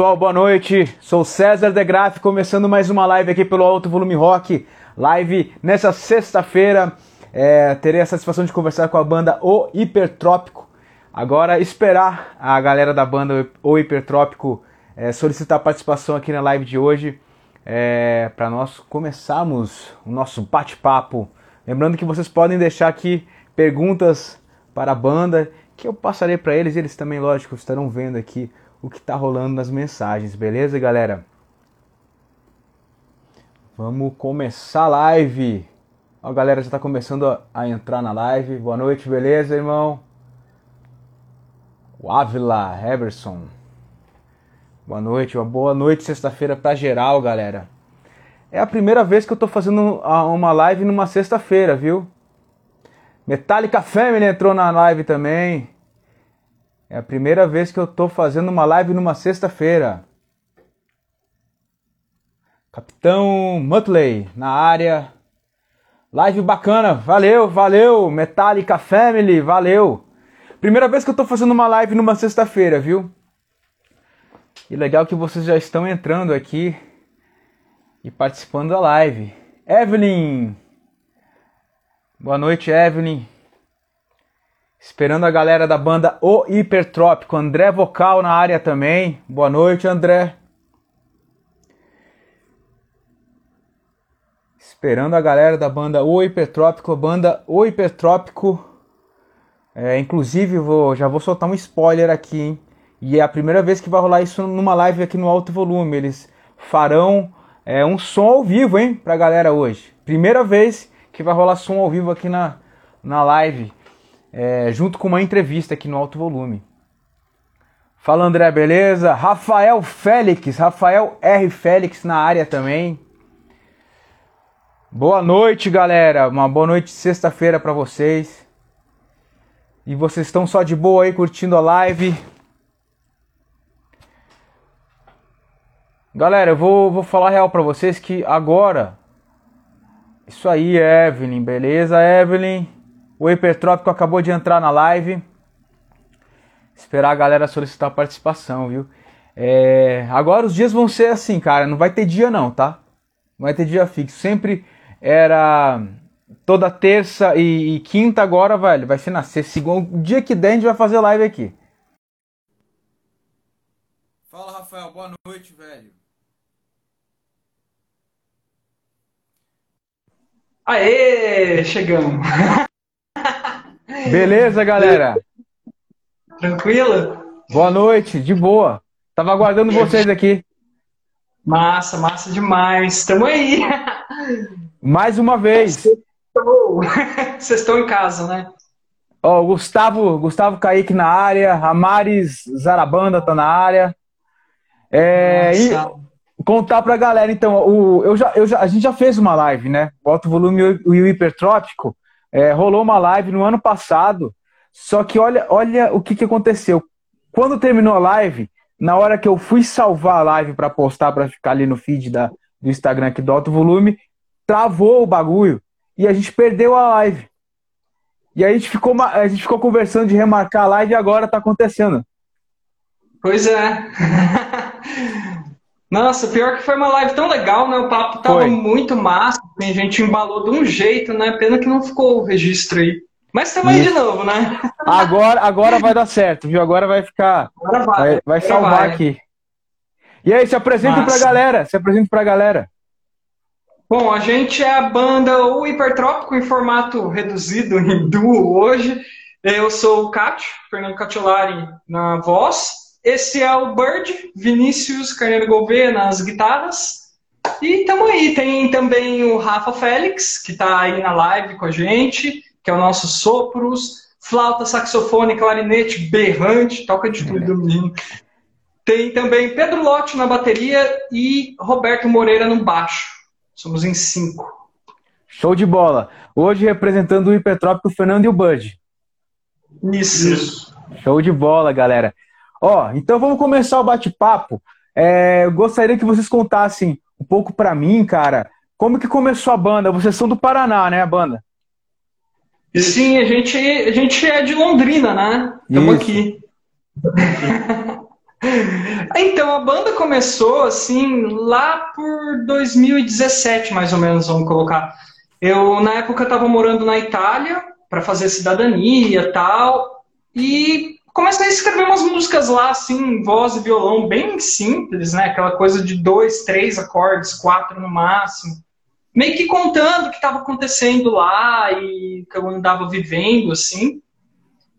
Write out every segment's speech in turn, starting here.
pessoal, boa noite. Sou César De Graaf, começando mais uma live aqui pelo Alto Volume Rock. Live nessa sexta-feira. É, terei a satisfação de conversar com a banda O Hipertrópico. Agora, esperar a galera da banda O Hipertrópico é, solicitar participação aqui na live de hoje é, para nós começarmos o nosso bate-papo. Lembrando que vocês podem deixar aqui perguntas para a banda que eu passarei para eles. Eles também, lógico, estarão vendo aqui o que está rolando nas mensagens, beleza, galera? Vamos começar a live. Ó, a galera já está começando a, entrar na live. Boa noite, beleza, irmão? O Ávila Heverson. Boa noite, uma boa noite sexta-feira para geral, galera. É a primeira vez que eu estou fazendo uma live numa sexta-feira, viu? Metallica Family entrou na live também. É a primeira vez que eu tô fazendo uma live numa sexta-feira. Capitão Mutley na área. Live bacana, valeu, valeu. Metallica Family, valeu. Primeira vez que eu tô fazendo uma live numa sexta-feira, viu? E legal que vocês já estão entrando aqui e participando da live. Evelyn! Boa noite, Evelyn. Esperando a galera da banda O Hipertrópico. André Vocal na área também. Boa noite, André. Esperando a galera da banda O Hipertrópico. Banda O Hipertrópico. É, inclusive, vou, já vou soltar um spoiler aqui, hein? E é a primeira vez que vai rolar isso numa live aqui no alto volume. Eles farão é, um som ao vivo, hein, pra galera hoje. Primeira vez que vai rolar som ao vivo aqui na, na live é, junto com uma entrevista aqui no Alto Volume. Fala André, beleza? Rafael Félix, Rafael R. Félix na área também. Boa noite, galera. Uma boa noite sexta-feira para vocês. E vocês estão só de boa aí curtindo a live? Galera, eu vou, vou falar real para vocês que agora. Isso aí, Evelyn, beleza, Evelyn? O Hipertrópico acabou de entrar na live. Esperar a galera solicitar participação, viu? É... Agora os dias vão ser assim, cara. Não vai ter dia não, tá? Não vai ter dia fixo. Sempre era toda terça e, e quinta agora, velho. Vai ser na sexta. Segundo, o dia que der a gente vai fazer live aqui. Fala, Rafael. Boa noite, velho. Aê, chegamos. Beleza, galera? Tranquilo? Boa noite, de boa. Tava aguardando vocês aqui. Massa, massa demais. Estamos aí. Mais uma vez. Vocês estão em casa, né? Ó, o Gustavo, Gustavo Kaique na área, a Maris Zarabanda tá na área. É, e contar pra galera, então, o, eu já, eu já, a gente já fez uma live, né? O alto volume e o hipertrópico. É, rolou uma live no ano passado, só que olha, olha o que, que aconteceu. Quando terminou a live, na hora que eu fui salvar a live para postar, para ficar ali no feed da, do Instagram aqui do Alto Volume, travou o bagulho e a gente perdeu a live. E a gente ficou, a gente ficou conversando de remarcar a live e agora tá acontecendo. Pois é. Nossa, pior que foi uma live tão legal, né? O papo tava foi. muito massa, a gente embalou de um jeito, né? Pena que não ficou o registro aí. Mas estamos aí de novo, né? Agora, agora vai dar certo, viu? Agora vai ficar. Agora vai. Vai, vai salvar vai. aqui. E aí, se apresenta pra galera. Se apresenta pra galera. Bom, a gente é a banda O Hipertrópico em formato reduzido, em duo hoje. Eu sou o Cátio, Fernando Catiolari na voz. Esse é o Bird, Vinícius Carneiro Gouveia nas guitarras. E estamos aí. Tem também o Rafa Félix, que está aí na live com a gente, que é o nosso Sopros, flauta, saxofone, clarinete, berrante, toca de tudo, menino. Tem também Pedro Lotti na bateria e Roberto Moreira no baixo. Somos em cinco. Show de bola. Hoje representando o Hipertrópico, Fernando e o Bud. Isso. Isso. Show de bola, galera. Ó, então vamos começar o bate-papo. É, eu gostaria que vocês contassem um pouco para mim, cara, como que começou a banda? Vocês são do Paraná, né, a banda? Sim, a gente, a gente é de Londrina, né? Estamos aqui. Então, a banda começou assim lá por 2017, mais ou menos, vamos colocar. Eu, na época, estava morando na Itália para fazer cidadania tal, e comecei a escrever umas músicas lá, assim, voz e violão, bem simples, né? Aquela coisa de dois, três acordes, quatro no máximo. Meio que contando o que estava acontecendo lá e que eu andava vivendo, assim.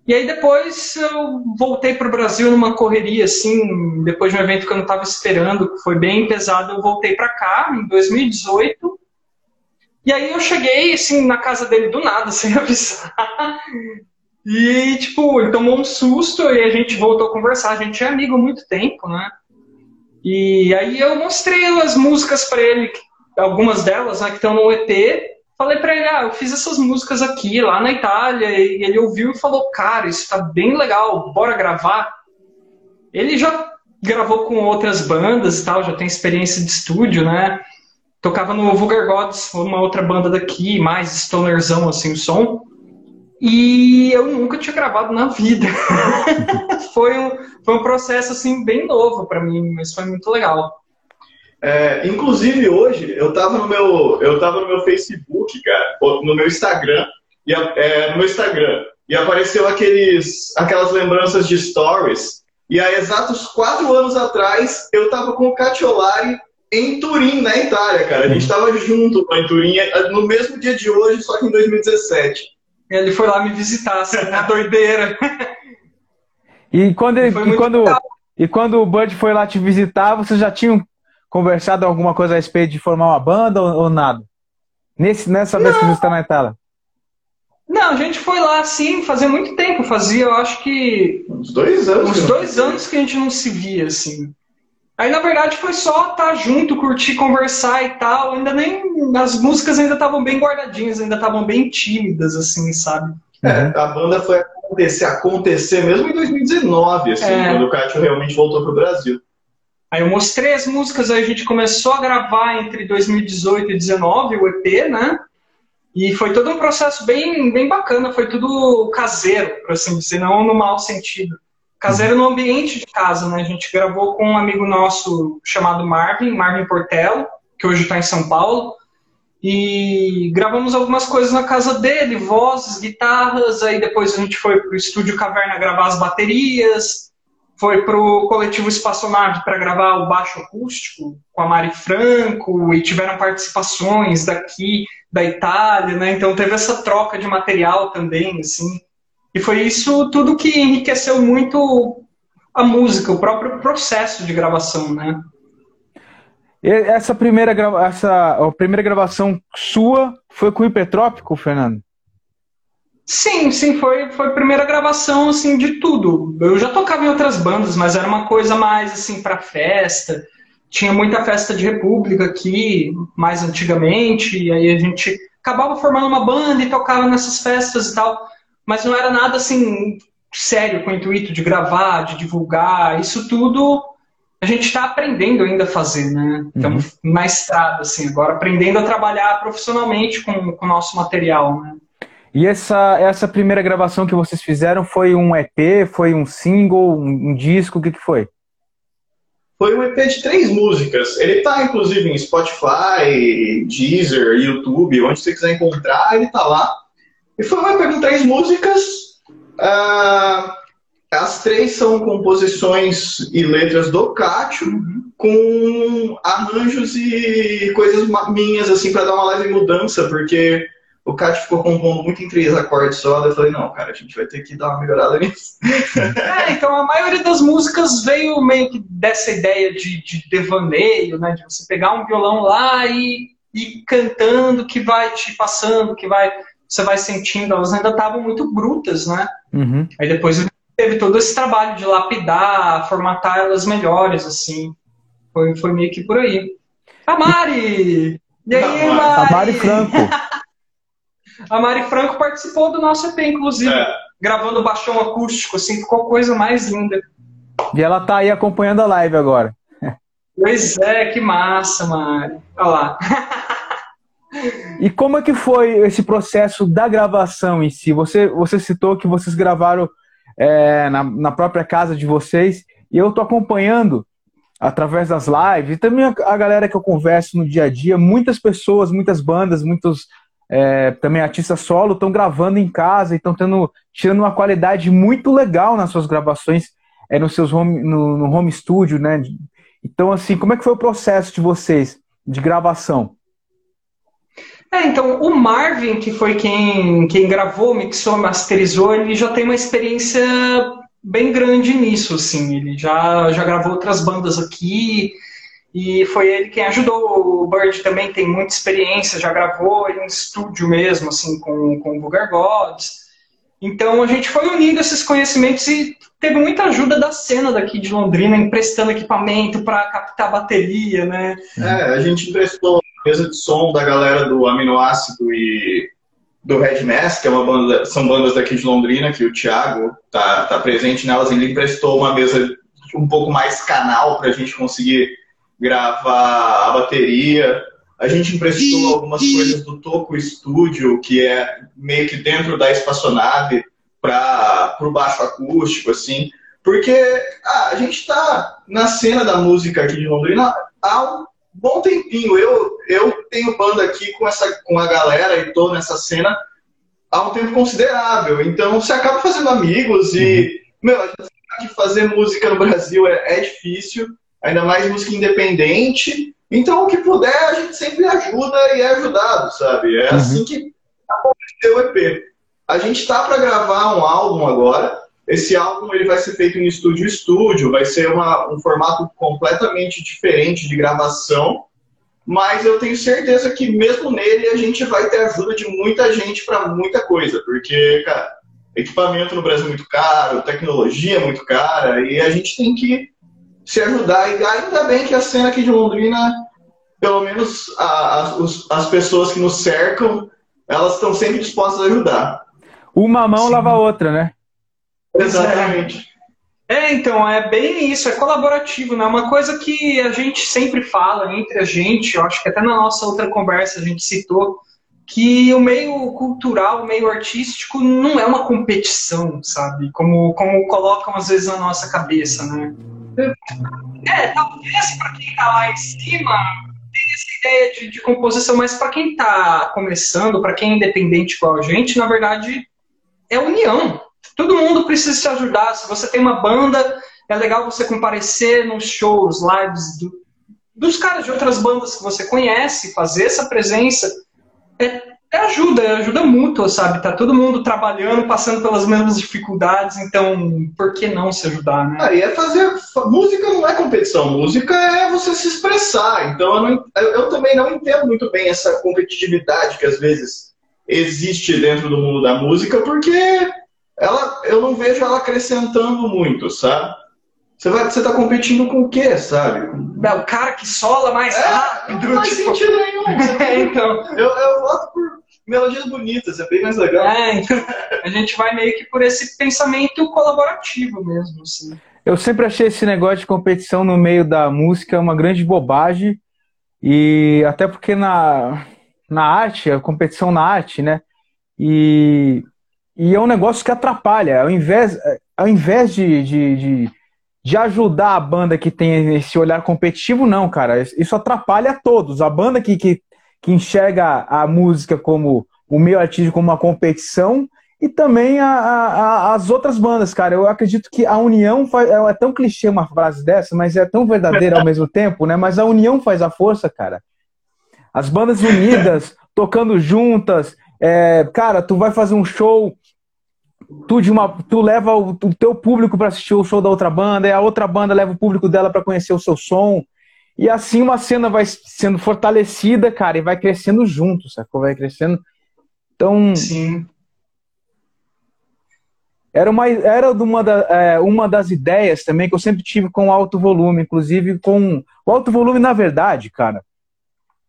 E aí depois eu voltei para o Brasil numa correria, assim, depois de um evento que eu não estava esperando, que foi bem pesado, eu voltei para cá em 2018. E aí eu cheguei, assim, na casa dele do nada, sem avisar. E, tipo, ele tomou um susto e a gente voltou a conversar. A gente é amigo há muito tempo, né? E aí eu mostrei as músicas para ele, algumas delas, né, que estão no EP. Falei para ele, ah, eu fiz essas músicas aqui, lá na Itália. E ele ouviu e falou, cara, isso tá bem legal, bora gravar. Ele já gravou com outras bandas e tal, já tem experiência de estúdio, né? Tocava no Vulgar Gods, uma outra banda daqui, mais stonerzão, assim, o som. E eu nunca tinha gravado na vida. foi, um, foi um processo assim bem novo para mim, mas foi muito legal. É, inclusive hoje eu tava no meu eu tava no meu Facebook, cara, no meu Instagram e é, no meu Instagram e apareceu aqueles aquelas lembranças de stories e há exatos quatro anos atrás eu tava com o Catiolari em Turim, na Itália, cara. A gente tava junto em Turim no mesmo dia de hoje, só que em 2017. Ele foi lá me visitar, assim, na doideira. E quando, ele, e, quando, e quando o Bud foi lá te visitar, vocês já tinham conversado alguma coisa a respeito de formar uma banda ou, ou nada? Nesse, nessa vez que você está na Itália? Não, a gente foi lá assim, fazia muito tempo, fazia, eu acho que. Uns dois anos. Uns dois anos que a gente não se via, assim. Aí, na verdade, foi só estar tá junto, curtir, conversar e tal. Ainda nem. As músicas ainda estavam bem guardadinhas, ainda estavam bem tímidas, assim, sabe? É, a banda foi acontecer, acontecer mesmo em 2019, assim, é. quando o Cátio realmente voltou pro Brasil. Aí eu mostrei as músicas, aí a gente começou a gravar entre 2018 e 2019, o EP, né? E foi todo um processo bem, bem bacana, foi tudo caseiro, por assim dizer, não no mau sentido. Caseiro no ambiente de casa, né? A gente gravou com um amigo nosso chamado Marvin, Marvin Portelo, que hoje está em São Paulo. E gravamos algumas coisas na casa dele, vozes, guitarras. Aí depois a gente foi para o estúdio Caverna gravar as baterias. Foi para o coletivo Espaçonave para gravar o baixo acústico com a Mari Franco. E tiveram participações daqui, da Itália, né? Então teve essa troca de material também, assim. E foi isso tudo que enriqueceu muito a música, o próprio processo de gravação, né? essa primeira, essa, a primeira gravação sua foi com o Hipertrópico, Fernando? Sim, sim, foi, foi a primeira gravação assim de tudo. Eu já tocava em outras bandas, mas era uma coisa mais assim para festa. Tinha muita festa de república aqui, mais antigamente, e aí a gente acabava formando uma banda e tocava nessas festas e tal mas não era nada assim sério com o intuito de gravar, de divulgar. Isso tudo a gente está aprendendo ainda a fazer, né? Estamos uhum. na estrada, assim, agora aprendendo a trabalhar profissionalmente com, com o nosso material, né? E essa, essa primeira gravação que vocês fizeram foi um EP, foi um single, um, um disco, o que, que foi? Foi um EP de três músicas. Ele está inclusive, em Spotify, Deezer, YouTube, onde você quiser encontrar, ele está lá. E foi EP com três músicas. Uh, as três são composições e letras do Cátio, uhum. com arranjos e coisas minhas, assim, para dar uma leve mudança, porque o Cátio ficou compondo muito em três acordes só. Eu falei, não, cara, a gente vai ter que dar uma melhorada nisso. É, então a maioria das músicas veio meio que dessa ideia de, de devaneio, né? De você pegar um violão lá e ir cantando, que vai te passando, que vai você vai sentindo, elas ainda estavam muito brutas, né? Uhum. Aí depois teve todo esse trabalho de lapidar, formatar elas melhores, assim. Foi, foi meio que por aí. A Mari! E aí, Mari? A Mari Franco. a Mari Franco participou do nosso EP, inclusive, é. gravando baixão acústico, assim, ficou coisa mais linda. E ela tá aí acompanhando a live agora. Pois é, que massa, Mari. Olha lá. E como é que foi esse processo da gravação em si? Você, você citou que vocês gravaram é, na, na própria casa de vocês. E eu tô acompanhando através das lives e também a, a galera que eu converso no dia a dia, muitas pessoas, muitas bandas, muitos é, também artistas solo estão gravando em casa e estão tendo tirando uma qualidade muito legal nas suas gravações é, nos seus home, no, no home studio, né? Então, assim, como é que foi o processo de vocês de gravação? É, então, o Marvin, que foi quem, quem gravou, mixou, masterizou, ele já tem uma experiência bem grande nisso, assim. Ele já, já gravou outras bandas aqui e foi ele quem ajudou. O Bird também tem muita experiência, já gravou em estúdio mesmo, assim, com, com o Vulgar Gods. Então a gente foi unindo esses conhecimentos e teve muita ajuda da cena daqui de Londrina, emprestando equipamento para captar bateria, né? É, a gente emprestou mesa de som da galera do Aminoácido e do Red Mass, que é uma banda, são bandas daqui de Londrina, que o Thiago tá, tá presente nelas, ele emprestou uma mesa um pouco mais canal para a gente conseguir gravar a bateria. A gente emprestou algumas coisas do Toco Studio, que é meio que dentro da espaçonave para o baixo acústico, assim. Porque ah, a gente está na cena da música aqui de Londrina há um bom tempinho. Eu, eu tenho banda aqui com, essa, com a galera e tô nessa cena há um tempo considerável. Então você acaba fazendo amigos e, uhum. meu, a gente sabe que fazer música no Brasil é, é difícil, ainda mais música independente. Então, o que puder, a gente sempre ajuda e é ajudado, sabe? É uhum. assim que aconteceu o EP. A gente tá para gravar um álbum agora. Esse álbum ele vai ser feito em estúdio estúdio, vai ser uma, um formato completamente diferente de gravação, mas eu tenho certeza que mesmo nele a gente vai ter ajuda de muita gente para muita coisa, porque, cara, equipamento no Brasil é muito caro, tecnologia é muito cara, e a gente tem que se ajudar. E ainda bem que a cena aqui de Londrina, pelo menos a, a, os, as pessoas que nos cercam, elas estão sempre dispostas a ajudar. Uma mão Sim. lava a outra, né? Exatamente. É, então, é bem isso, é colaborativo, né? Uma coisa que a gente sempre fala entre a gente, eu acho que até na nossa outra conversa a gente citou, que o meio cultural, o meio artístico não é uma competição, sabe? Como, como colocam às vezes na nossa cabeça, né? É, talvez para quem está lá em cima tenha essa ideia de, de composição, mas para quem está começando, para quem é independente igual a gente, na verdade é união. Todo mundo precisa se ajudar. Se você tem uma banda, é legal você comparecer nos shows, lives do, dos caras de outras bandas que você conhece, fazer essa presença. É, é ajuda, é ajuda mútua, sabe? Tá todo mundo trabalhando, passando pelas mesmas dificuldades, então por que não se ajudar, né? Aí é fazer. Música não é competição, música é você se expressar. Então eu, não, eu, eu também não entendo muito bem essa competitividade que às vezes existe dentro do mundo da música, porque ela, eu não vejo ela acrescentando muito, sabe? Você vai, você tá competindo com o quê, sabe? O cara que sola mais é, rápido. Não faz tipo... sentido nenhum. é, então. Eu, eu voto por melodias bonitas, é bem mais legal. É, então, a gente vai meio que por esse pensamento colaborativo mesmo, assim. Eu sempre achei esse negócio de competição no meio da música uma grande bobagem. E até porque na, na arte, a competição na arte, né? E, e é um negócio que atrapalha. Ao invés, ao invés de, de, de, de ajudar a banda que tem esse olhar competitivo, não, cara. Isso atrapalha a todos. A banda que, que, que enxerga a música como o meio artístico como uma competição e também a, a, as outras bandas, cara. Eu acredito que a união faz. É, é tão clichê uma frase dessa, mas é tão verdadeira ao mesmo tempo, né? Mas a união faz a força, cara. As bandas unidas, tocando juntas. É, cara, tu vai fazer um show, tu, de uma, tu leva o, o teu público para assistir o show da outra banda, e a outra banda leva o público dela para conhecer o seu som. E assim uma cena vai sendo fortalecida, cara, e vai crescendo junto, sacou? Vai crescendo. Então. Sim. Era uma, era uma, da, é, uma das ideias também que eu sempre tive com alto volume, inclusive com. O alto volume, na verdade, cara,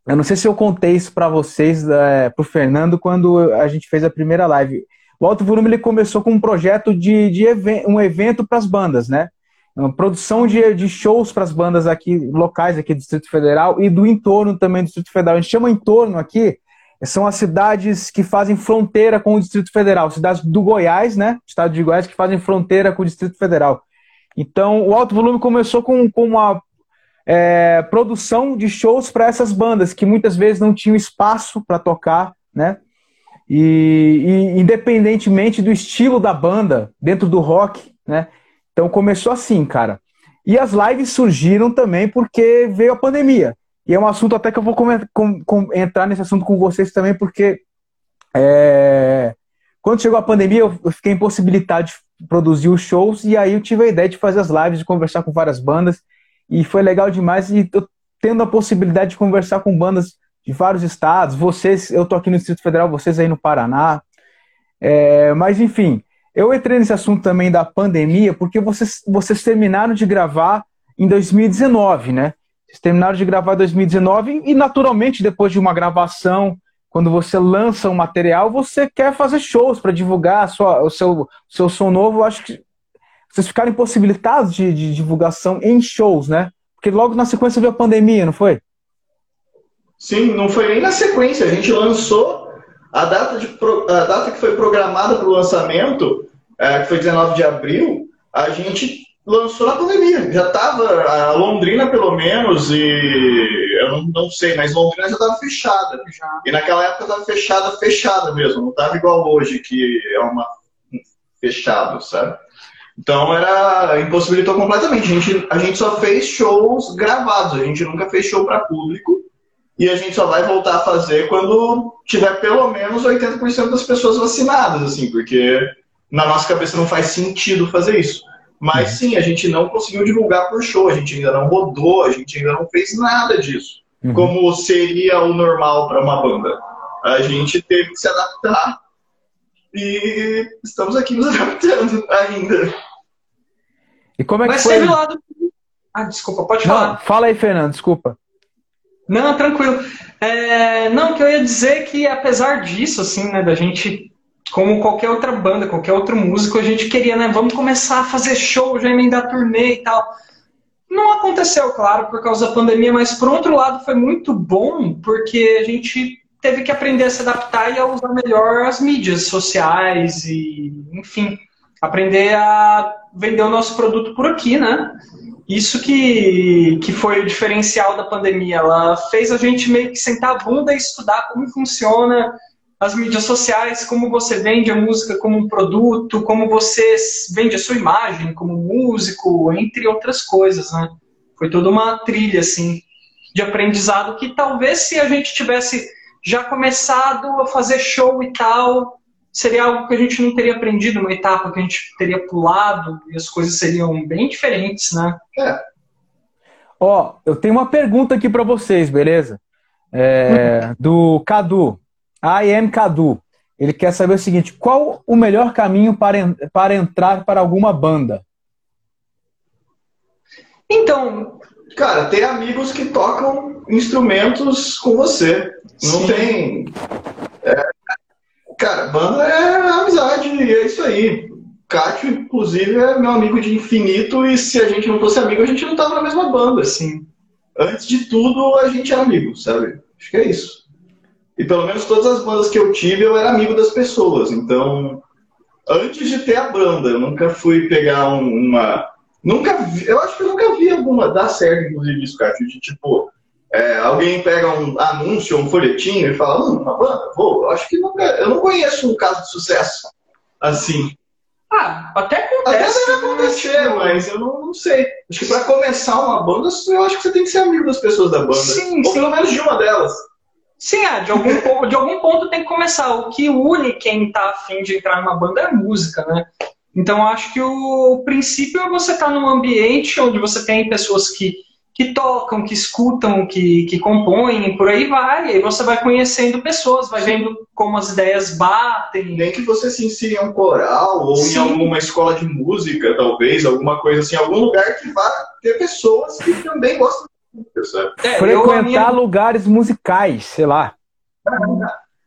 eu não sei se eu contei isso para vocês, é, para o Fernando, quando a gente fez a primeira live. O Alto Volume ele começou com um projeto de, de um evento para as bandas, né? Uma produção de, de shows para as bandas aqui locais aqui do Distrito Federal e do entorno também do Distrito Federal. A gente chama entorno aqui, são as cidades que fazem fronteira com o Distrito Federal, cidades do Goiás, né? Estado de Goiás que fazem fronteira com o Distrito Federal. Então, o alto volume começou com, com uma é, produção de shows para essas bandas que muitas vezes não tinham espaço para tocar, né? E, e, independentemente do estilo da banda dentro do rock, né? Então começou assim, cara. E as lives surgiram também porque veio a pandemia. E é um assunto até que eu vou com, com, entrar nesse assunto com vocês também, porque é, quando chegou a pandemia eu, fiquei impossibilitado de produzir os shows e aí eu tive a ideia de fazer as lives, de conversar com várias bandas e foi legal demais e tô tendo a possibilidade de conversar com bandas de vários estados, vocês, eu tô aqui no Distrito Federal, vocês aí no Paraná, é, mas enfim, eu entrei nesse assunto também da pandemia porque vocês, vocês terminaram de gravar em 2019, né? Vocês terminaram de gravar em 2019 e naturalmente depois de uma gravação, quando você lança um material, você quer fazer shows para divulgar sua, o seu, seu som novo. Eu acho que vocês ficaram impossibilitados de, de divulgação em shows, né? Porque logo na sequência veio a pandemia, não foi? Sim, não foi nem na sequência. A gente lançou a data, de, a data que foi programada para o lançamento, é, que foi 19 de abril, a gente lançou na pandemia. Já estava, a Londrina pelo menos, e eu não, não sei, mas Londrina já estava fechada. E naquela época estava fechada, fechada mesmo. Não estava igual hoje, que é uma fechado, sabe? Então era impossibilitou completamente. A gente, a gente só fez shows gravados, a gente nunca fez show para público. E a gente só vai voltar a fazer quando tiver pelo menos 80% das pessoas vacinadas, assim, porque na nossa cabeça não faz sentido fazer isso. Mas uhum. sim, a gente não conseguiu divulgar por show, a gente ainda não rodou, a gente ainda não fez nada disso. Uhum. Como seria o normal para uma banda. A gente teve que se adaptar e estamos aqui nos adaptando ainda. E como é que Mas foi? Mas lado. Ah, desculpa, pode falar. Não, fala aí, Fernando, desculpa. Não, tranquilo. É, não, que eu ia dizer que apesar disso, assim, né, da gente, como qualquer outra banda, qualquer outro músico, a gente queria, né, vamos começar a fazer show, já emendar turnê e tal. Não aconteceu, claro, por causa da pandemia, mas por outro lado foi muito bom, porque a gente teve que aprender a se adaptar e a usar melhor as mídias sociais e, enfim, aprender a vender o nosso produto por aqui, né? Isso que, que foi o diferencial da pandemia. Ela fez a gente meio que sentar a bunda e estudar como funciona as mídias sociais, como você vende a música como um produto, como você vende a sua imagem como músico, entre outras coisas, né? Foi toda uma trilha, assim, de aprendizado que talvez se a gente tivesse já começado a fazer show e tal, seria algo que a gente não teria aprendido, uma etapa que a gente teria pulado e as coisas seriam bem diferentes, né? É. Ó, eu tenho uma pergunta aqui para vocês, beleza? É, do Cadu, I am Cadu. Ele quer saber o seguinte: qual o melhor caminho para, para entrar para alguma banda? Então, cara, ter amigos que tocam instrumentos com você. Não Sim. tem. É, cara, banda é amizade, e é isso aí. Cátio, inclusive, é meu amigo de infinito, e se a gente não fosse amigo, a gente não tava na mesma banda, assim. Antes de tudo, a gente é amigo, sabe? Acho que é isso. E pelo menos todas as bandas que eu tive, eu era amigo das pessoas. Então, antes de ter a banda, eu nunca fui pegar uma. Nunca vi, eu acho que eu nunca vi alguma dar certo, inclusive, isso, Cátio, de tipo é, alguém pega um anúncio, um folhetinho e fala, hum, uma banda, vou. Acho que nunca, eu não conheço um caso de sucesso assim. Ah, até acontece. Até deve acontecer, mas eu não, não sei. Acho que para começar uma banda, eu acho que você tem que ser amigo das pessoas da banda. Sim, ou sim. pelo menos de uma delas. Sim, é, de algum, ponto, de algum ponto tem que começar. O que une quem tá afim de entrar numa banda é a música, né? Então acho que o, o princípio é você estar tá num ambiente onde você tem pessoas que que tocam, que escutam, que, que compõem, por aí vai. E aí você vai conhecendo pessoas, vai vendo como as ideias batem. Nem que você se insira em um coral ou Sim. em alguma escola de música, talvez, alguma coisa assim, algum lugar que vá ter pessoas que também gostam de música, sabe? É, Frequentar minha... lugares musicais, sei lá.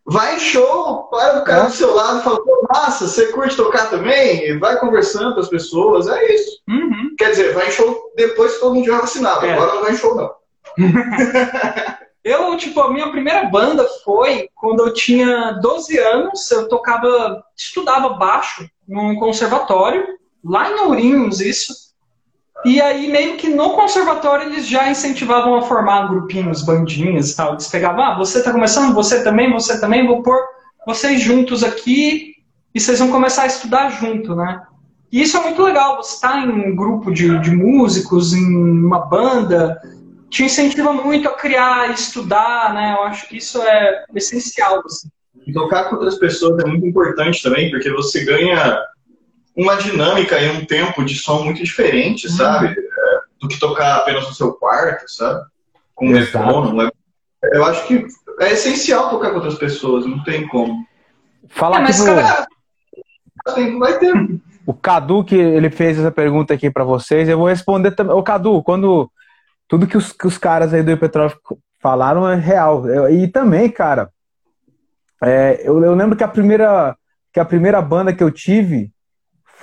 Vai em show, para o cara é. do seu lado e fala, pô, massa, você curte tocar também? Vai conversando com as pessoas, é isso. Uhum. Quer dizer, vai em show depois que todo mundo já vacinado, é. agora não vai em show não. eu, tipo, a minha primeira banda foi quando eu tinha 12 anos, eu tocava, estudava baixo num conservatório, lá em Ourinhos isso, E aí, meio que no conservatório, eles já incentivavam a formar grupinhos, bandinhas e tal. Eles pegavam, ah, você tá começando, você também, você também, vou pôr vocês juntos aqui e vocês vão começar a estudar junto, né? E isso é muito legal, você está em um grupo de, de músicos, em uma banda, te incentiva muito a criar, estudar, né? Eu acho que isso é essencial. Assim. E tocar com outras pessoas é muito importante também, porque você ganha uma dinâmica e um tempo de som muito diferente, sabe? É, do que tocar apenas no seu quarto, sabe? Com um metrônomo. É, eu acho que é essencial tocar com outras pessoas, não tem como. Fala é, mas, no... cara, vai ter. O Cadu, que ele fez essa pergunta aqui para vocês, eu vou responder também. Ô, Cadu, quando tudo que os, que os caras aí do Epetrófico falaram é real. Eu, e também, cara, é, eu, eu lembro que a primeira que a primeira banda que eu tive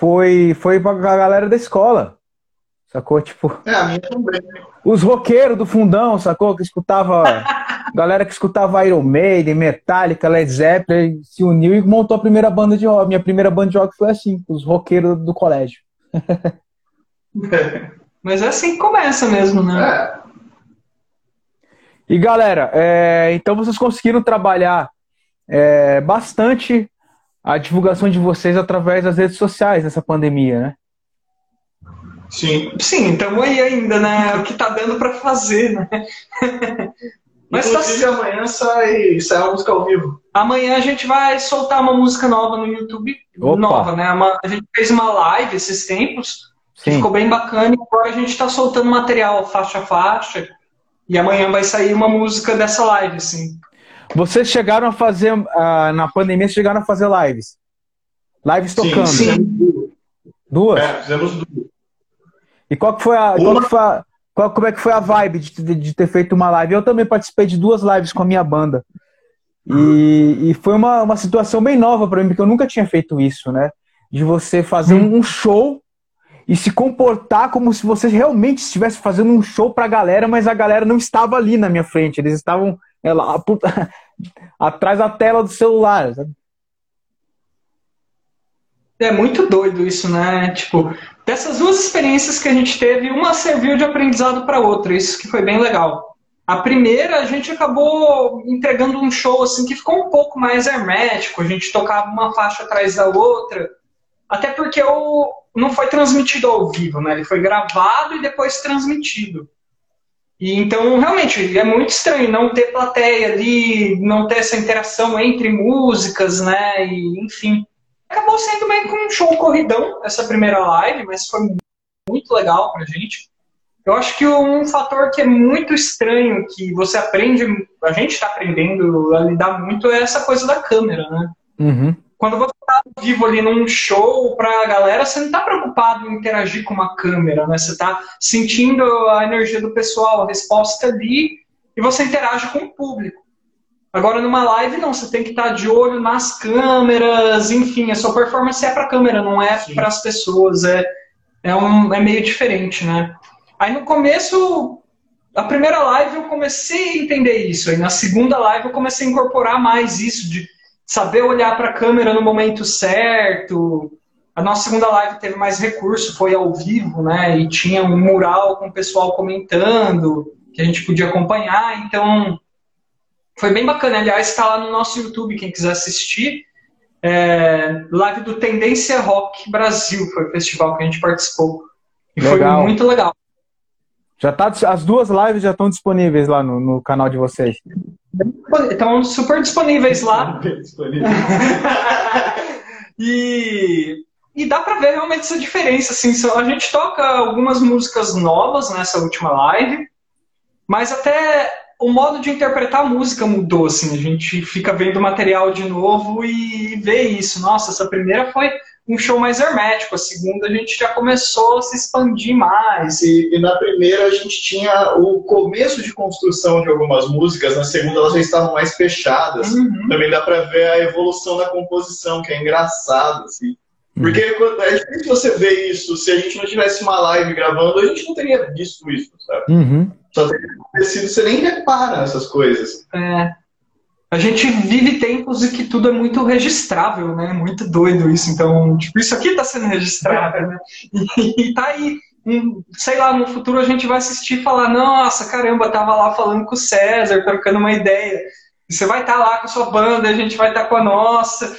foi, foi pra galera da escola. Sacou? Tipo. É, a minha também. Os roqueiros do fundão, sacou? Que escutava. galera que escutava Iron Maiden, Metallica, Led Zeppelin, se uniu e montou a primeira banda de rock. Minha primeira banda de rock foi assim, os roqueiros do colégio. Mas é assim que começa mesmo, né? É. E galera, é, então vocês conseguiram trabalhar é, bastante a divulgação de vocês através das redes sociais nessa pandemia, né? Sim. Sim, estamos aí ainda, né? O que tá dando para fazer, né? Mas tá amanhã sai, sai uma música ao vivo. Amanhã a gente vai soltar uma música nova no YouTube. Opa. Nova, né? Uma, a gente fez uma live esses tempos, que ficou bem bacana, e agora a gente tá soltando material faixa a faixa. E amanhã vai sair uma música dessa live, assim. Vocês chegaram a fazer, uh, na pandemia, chegaram a fazer lives? Lives tocando? Sim, sim. Duas? É, fizemos duas. E qual que foi a, qual que foi a, qual, como é que foi a vibe de, de, de, ter feito uma live? Eu também participei de duas lives com a minha banda. E, e foi uma, uma situação bem nova para mim, porque eu nunca tinha feito isso, né? De você fazer hum. um show e se comportar como se você realmente estivesse fazendo um show pra galera, mas a galera não estava ali na minha frente. Eles estavam ela, atrás da tela do celular. Sabe? É muito doido isso, né? Tipo, dessas duas experiências que a gente teve, uma serviu de aprendizado para outra, isso que foi bem legal. A primeira, a gente acabou entregando um show assim que ficou um pouco mais hermético, a gente tocava uma faixa atrás da outra, até porque o, não foi transmitido ao vivo, né? Ele foi gravado e depois transmitido. E então, realmente, é muito estranho não ter plateia ali, não ter essa interação entre músicas, né? E, enfim. Acabou sendo meio que um show corridão essa primeira live, mas foi muito legal pra gente. Eu acho que um fator que é muito estranho, que você aprende, a gente está aprendendo a lidar muito, é essa coisa da câmera, né? Uhum. Quando você está vivo ali num show para a galera, você não está preocupado em interagir com uma câmera, né? Você está sentindo a energia do pessoal, a resposta ali, e você interage com o público. Agora, numa live, não, você tem que estar tá de olho nas câmeras, enfim, a sua performance é para a câmera, não é para as pessoas, é, é, um, é meio diferente, né? Aí no começo, a primeira live eu comecei a entender isso, aí na segunda live eu comecei a incorporar mais isso de saber olhar para a câmera no momento certo. A nossa segunda live teve mais recurso, foi ao vivo, né? E tinha um mural com o pessoal comentando, que a gente podia acompanhar. Então, foi bem bacana. Aliás, está lá no nosso YouTube, quem quiser assistir. É, live do Tendência Rock Brasil, foi o festival que a gente participou. E legal. foi muito legal. Já tá, as duas lives já estão disponíveis lá no, no canal de vocês. Estão super disponíveis lá. e, e dá para ver realmente essa diferença. Assim, a gente toca algumas músicas novas nessa última live, mas até o modo de interpretar a música mudou. Assim, a gente fica vendo o material de novo e vê isso. Nossa, essa primeira foi um show mais hermético. A segunda a gente já começou a se expandir mais. E, e, na primeira a gente tinha o começo de construção de algumas músicas, na segunda elas já estavam mais fechadas. Uhum. Também dá para ver a evolução da composição, que é engraçado, assim. Uhum. Porque é difícil você ver isso. Se a gente não tivesse uma live gravando, a gente não teria visto isso, sabe? Uhum. Só teria acontecido, você nem repara nessas coisas. É a gente vive tempos em que tudo é muito registrável, né? Muito doido isso. Então, tipo, isso aqui está sendo registrado, né? E, e tá aí. um, sei lá, no futuro a gente vai assistir e falar, nossa, caramba, tava lá falando com o César, trocando uma ideia. E você vai estar tá lá com a sua banda, a gente vai estar tá com a nossa.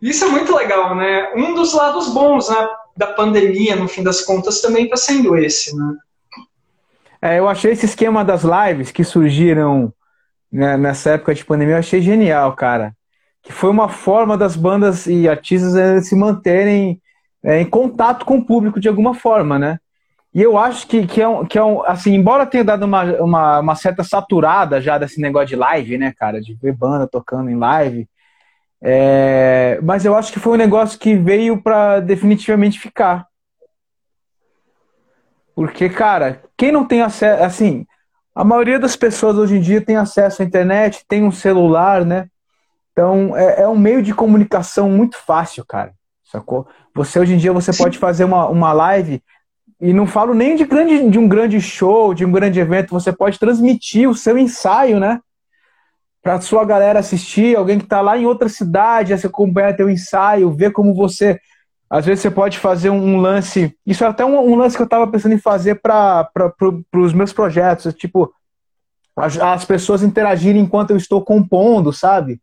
Isso é muito legal, né? Um dos lados bons né, da pandemia, no fim das contas, também está sendo esse, né? É, eu achei esse esquema das lives que surgiram nessa época de pandemia, eu achei genial, cara. Que foi uma forma das bandas e artistas eh, se manterem é, em contato com o público de alguma forma, né? E eu acho que, que, é, um, que é um, assim, embora tenha dado uma, uma, uma, certa saturada já desse negócio de live, né, cara, de ver banda tocando em live, é, mas eu acho que foi um negócio que veio para definitivamente ficar. Porque, cara, quem não tem acesso, assim, a maioria das pessoas hoje em dia tem acesso à internet, tem um celular, né? Então, é, é um meio de comunicação muito fácil, cara. Sacou? Você hoje em dia você Sim. pode fazer uma, uma live e não falo nem de, grande, de um grande show, de um grande evento, você pode transmitir o seu ensaio, né? Para sua galera assistir, alguém que está lá em outra cidade, acompanhar teu ensaio, ver como você. Às vezes você pode fazer um lance. Isso é até um, um lance que eu estava pensando em fazer para pro, os meus projetos. Tipo, as, as pessoas interagirem enquanto eu estou compondo, sabe?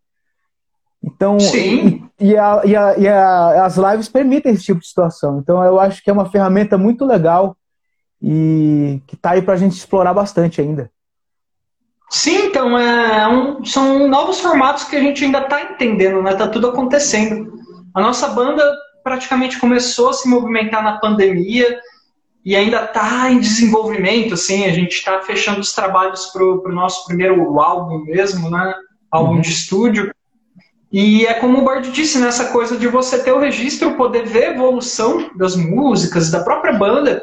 Então, Sim. E, e, a, e, a, e a, as lives permitem esse tipo de situação. Então, eu acho que é uma ferramenta muito legal e que está aí para a gente explorar bastante ainda. Sim, então é um, são novos formatos que a gente ainda está entendendo, né? Tá tudo acontecendo. A nossa banda praticamente começou a se movimentar na pandemia e ainda está em desenvolvimento, assim. A gente está fechando os trabalhos para o nosso primeiro álbum mesmo, né? Álbum uhum. de estúdio. E é como o Bard disse, nessa né, coisa de você ter o registro, poder ver a evolução das músicas, da própria banda,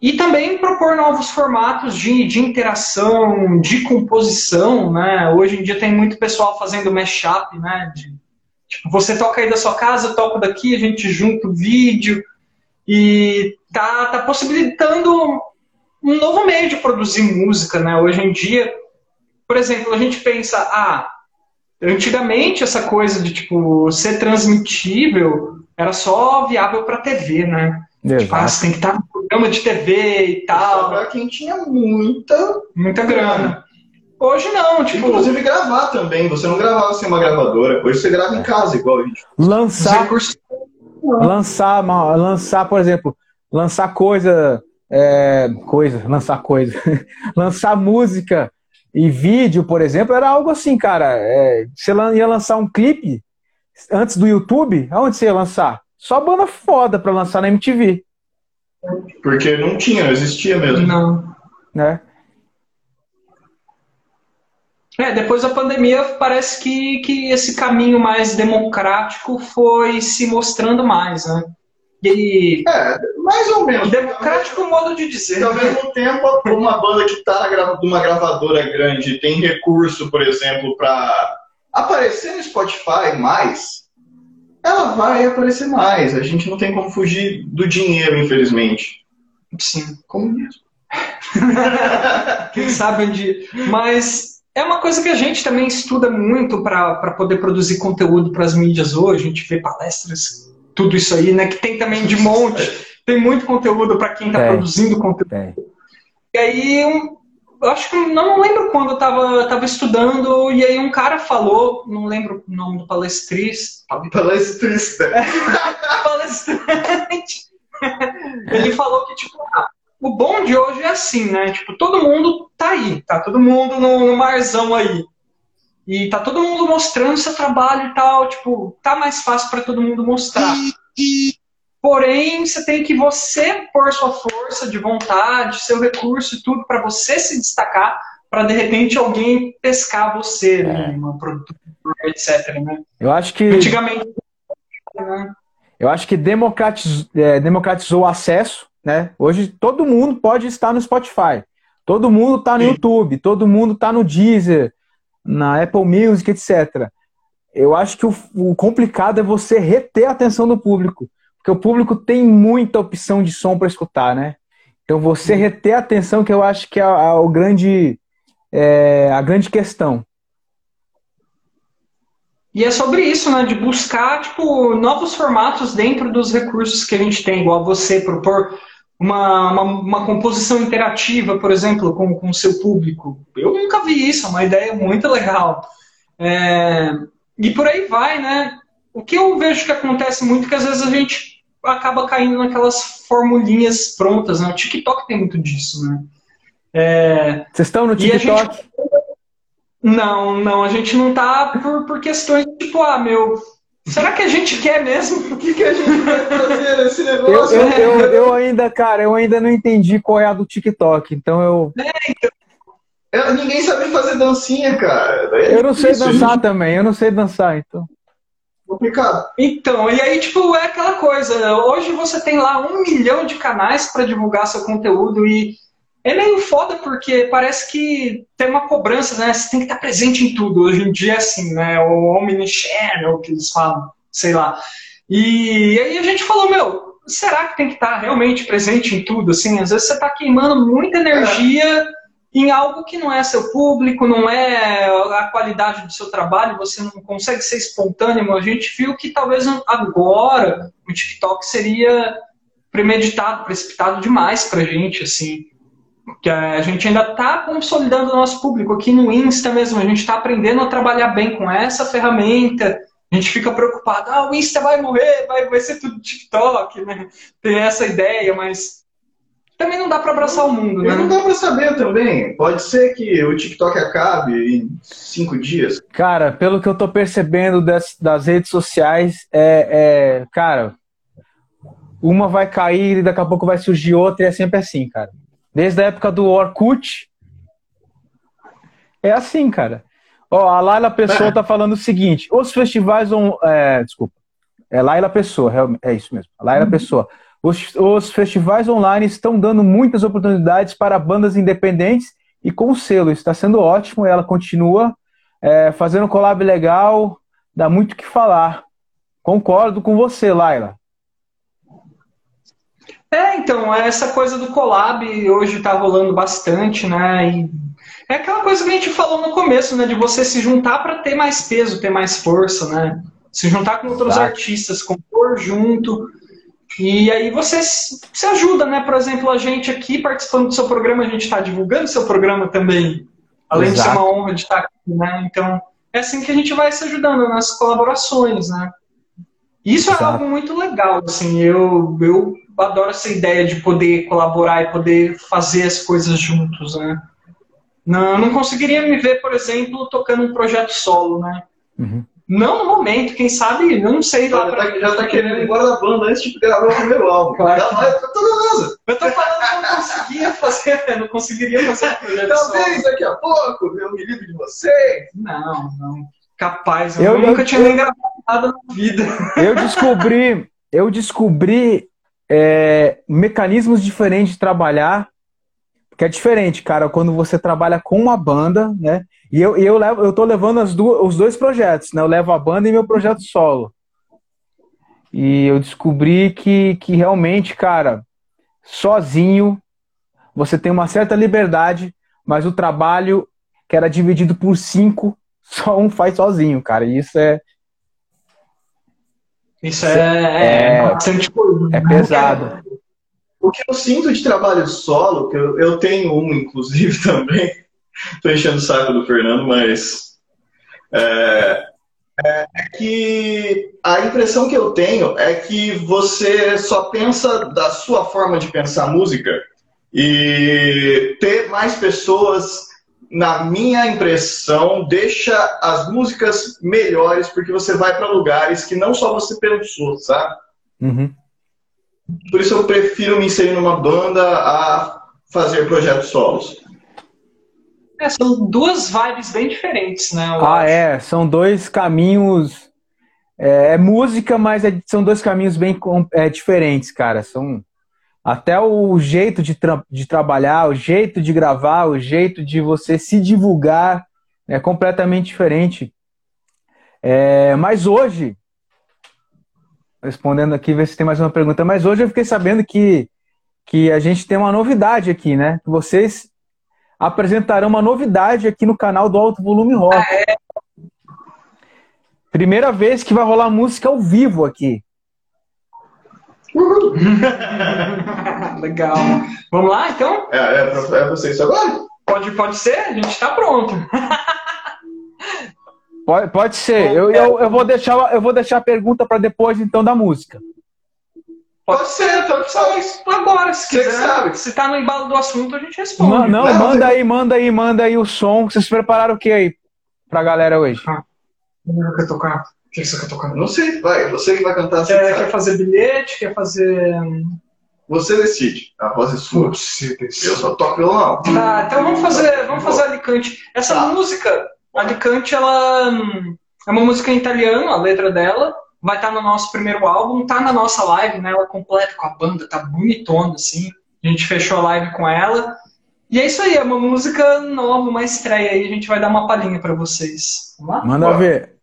e também propor novos formatos de, de interação, de composição, né? Hoje em dia tem muito pessoal fazendo mashup, né? De, tipo, você toca aí da sua casa, eu toco daqui, a gente junta o vídeo, e tá, tá possibilitando um novo meio de produzir música, né? Hoje em dia, por exemplo, a gente pensa, ah, Antigamente, essa coisa de tipo ser transmitível era só viável para TV, né? Exato. Tipo, ah, você tem que estar no programa de TV e tal. Para quem tinha muita, muita grana. Hoje não, tipo. Inclusive gravar também. Você não gravava sem uma gravadora. Hoje você grava em casa, igual a gente. Lançar. Lançar, lançar, por exemplo, lançar coisa. É, coisa, lançar coisa. lançar música e vídeo, por exemplo, era algo assim, cara. É, você ia lançar um clipe antes do YouTube, aonde você ia lançar? Só banda foda pra lançar na MTV. Porque não tinha, não existia mesmo. Não. Né? É, depois da pandemia parece que, que esse caminho mais democrático foi se mostrando mais, né? E... É, mais ou menos. Democrático mesmo, modo de dizer. Ao mesmo tempo, uma banda que está de uma gravadora grande tem recurso, por exemplo, para aparecer no Spotify mais, ela vai aparecer mais. A gente não tem como fugir do dinheiro, infelizmente. Sim, como mesmo. Quem sabe onde. Mas é uma coisa que a gente também estuda muito para poder produzir conteúdo para as mídias hoje. A gente vê palestras tudo isso aí, né? Que tem também de monte. Tem muito conteúdo para quem está produzindo conteúdo. Tem. E aí, um, eu acho que não lembro quando eu estava tava estudando, e aí um cara falou, não lembro o nome do palestrista. Palestrista. Palestrante. Ele falou que, tipo, ah, o bom de hoje é assim, né? Tipo, todo mundo tá aí, tá todo mundo no, no marzão aí. E tá todo mundo mostrando seu trabalho e tal, tipo, tá mais fácil para todo mundo mostrar. Porém, você tem que você pôr sua força de vontade, seu recurso e tudo para você se destacar, para de repente alguém pescar você, né, é. né, uma produtora, etc. Né? Eu acho que antigamente, né? eu acho que democratizou, é, democratizou o acesso, né? Hoje todo mundo pode estar no Spotify, todo mundo está no Sim. YouTube, todo mundo está no Deezer, na Apple Music, etc. Eu acho que o, o, complicado é você reter a atenção do público, porque o público tem muita opção de som para escutar, né? Então você reter a atenção que eu acho que é a, a, o grande, é, a grande questão. E é sobre isso, né? De buscar tipo, novos formatos dentro dos recursos que a gente tem, igual você propor uma, uma, uma, composição interativa, por exemplo, com o seu público. Eu nunca vi isso, é uma ideia muito legal. É, e por aí vai, né? O que eu vejo que acontece muito é que às vezes a gente acaba caindo naquelas formulinhas prontas, né? O TikTok tem muito disso, né? É, Vocês estão no TikTok? Gente... Não, não, a gente não tá por, por questões tipo, ah, meu, Será que a gente quer mesmo? O que, que a gente vai fazer nesse negócio? Eu, eu, eu, eu, ainda, cara, eu ainda não entendi qual é a do TikTok, então eu. É, então... Eu, ninguém sabe fazer dancinha, cara. É eu não sei dançar gente... também, eu não sei dançar, então. Complicado. Então, e aí, tipo, é aquela coisa. Hoje você tem lá um milhão de canais para divulgar seu conteúdo e é meio foda porque parece que tem uma cobrança, né? Você tem que estar presente em tudo. Hoje em dia é assim, né? O omnichannel que eles falam, sei lá. E aí a gente falou, meu, será que tem que estar realmente presente em tudo? Assim, às vezes você está queimando muita energia é. em algo que não é seu público, não é a qualidade do seu trabalho, você não consegue ser espontâneo. A gente viu que talvez agora o TikTok seria premeditado, precipitado demais pra gente, assim que a gente ainda está consolidando o nosso público aqui no Insta mesmo. A gente está aprendendo a trabalhar bem com essa ferramenta. A gente fica preocupado, ah, o Insta vai morrer, vai, vai ser tudo TikTok, né? Tem essa ideia, mas também não dá para abraçar o mundo, né? Não dá para saber também. Pode ser que o TikTok acabe em cinco dias. Cara, pelo que eu tô percebendo das, das redes sociais, é, é, cara, uma vai cair e daqui a pouco vai surgir outra e é sempre assim, cara. Desde a época do Orkut. É assim, cara. Ó, a Laila Pessoa é. tá falando o seguinte: os festivais. É, desculpa. É Laila Pessoa, é isso mesmo. Laila uhum. Pessoa. Os, os festivais online estão dando muitas oportunidades para bandas independentes e com o selo. Está sendo ótimo. Ela continua é, fazendo collab legal, dá muito o que falar. Concordo com você, Laila. É, então, essa coisa do collab hoje está rolando bastante, né? E é aquela coisa que a gente falou no começo, né? De você se juntar para ter mais peso, ter mais força, né? Se juntar com outros Exato. artistas, compor junto. E aí você se ajuda, né? Por exemplo, a gente aqui participando do seu programa, a gente está divulgando seu programa também. Além Exato. de ser uma honra de estar aqui, né? Então, é assim que a gente vai se ajudando nas colaborações, né? Isso Exato. é algo muito legal, assim, eu, eu adoro essa ideia de poder colaborar e poder fazer as coisas juntos, né? Não, não conseguiria me ver, por exemplo, tocando um projeto solo, né? Uhum. Não no momento, quem sabe, eu não sei lá pra... Já tá querendo ir embora da banda antes de gravar o primeiro álbum. Claro. Já vai, tá beleza. Eu tô falando que eu não conseguia fazer, né? não conseguiria fazer um projeto Talvez daqui a pouco eu me livre de vocês. Não, não. Capaz, eu, eu nunca eu, tinha nem gravado nada na vida. Eu descobri, eu descobri é, mecanismos diferentes de trabalhar, que é diferente, cara, quando você trabalha com uma banda, né? E eu, eu, levo, eu tô levando as duas, os dois projetos, né? Eu levo a banda e meu projeto solo. E eu descobri que, que realmente, cara, sozinho você tem uma certa liberdade, mas o trabalho que era dividido por cinco, só um faz sozinho, cara. E isso é, isso é, é, é bastante coisa. É pesado. O que eu sinto de trabalho solo, que eu, eu tenho um, inclusive, também. Estou enchendo o saco do Fernando, mas. É, é, é, que a impressão que eu tenho é que você só pensa da sua forma de pensar música e ter mais pessoas na minha impressão, deixa as músicas melhores porque você vai para lugares que não só você pensou, sabe? Uhum. Por isso eu prefiro me inserir numa banda a fazer projetos solos. É, são duas vibes bem diferentes, né? Ah, acho. é. São dois caminhos. É, é música, mas é, são dois caminhos bem é, diferentes, cara. São até o jeito de, tra de trabalhar, o jeito de gravar, o jeito de você se divulgar é completamente diferente. É, mas hoje, respondendo aqui, ver se tem mais uma pergunta, mas hoje eu fiquei sabendo que, que a gente tem uma novidade aqui, né? Vocês apresentarão uma novidade aqui no canal do Alto Volume Rock. Ah, é? Primeira vez que vai rolar música ao vivo aqui. Legal. Vamos lá, então? É, é, pra, é pra você isso agora? Pode, pode ser? A gente tá pronto. Pode, pode ser. Eu, eu, eu, vou deixar, eu vou deixar a pergunta para depois, então, da música. Pode ser, tanto faz. Agora, se Você quiser. sabe. Se tá no embalo do assunto, a gente responde. Não, não, Não, manda aí, manda aí, manda aí o som. Vocês prepararam o que aí pra galera hoje? Não quer tocar? Que você quer tocar? Não sei, vai. Você que vai cantar, você que Quer, quer fazer bilhete? Quer fazer. Você decide. A voz é sua. Eu só toco violão. Tá, então vamos fazer, vamos fazer Alicante. Essa Tá. música, Alicante, ela hum, é uma música em italiano, a letra dela. Vai estar no nosso primeiro álbum, tá na nossa live, né? Ela completa com a banda, tá bonitona, assim. A gente fechou a live com ela. E é isso aí, é uma música nova, uma estreia aí. A gente vai dar uma palhinha pra vocês. Vamos lá? Manda Bora. ver.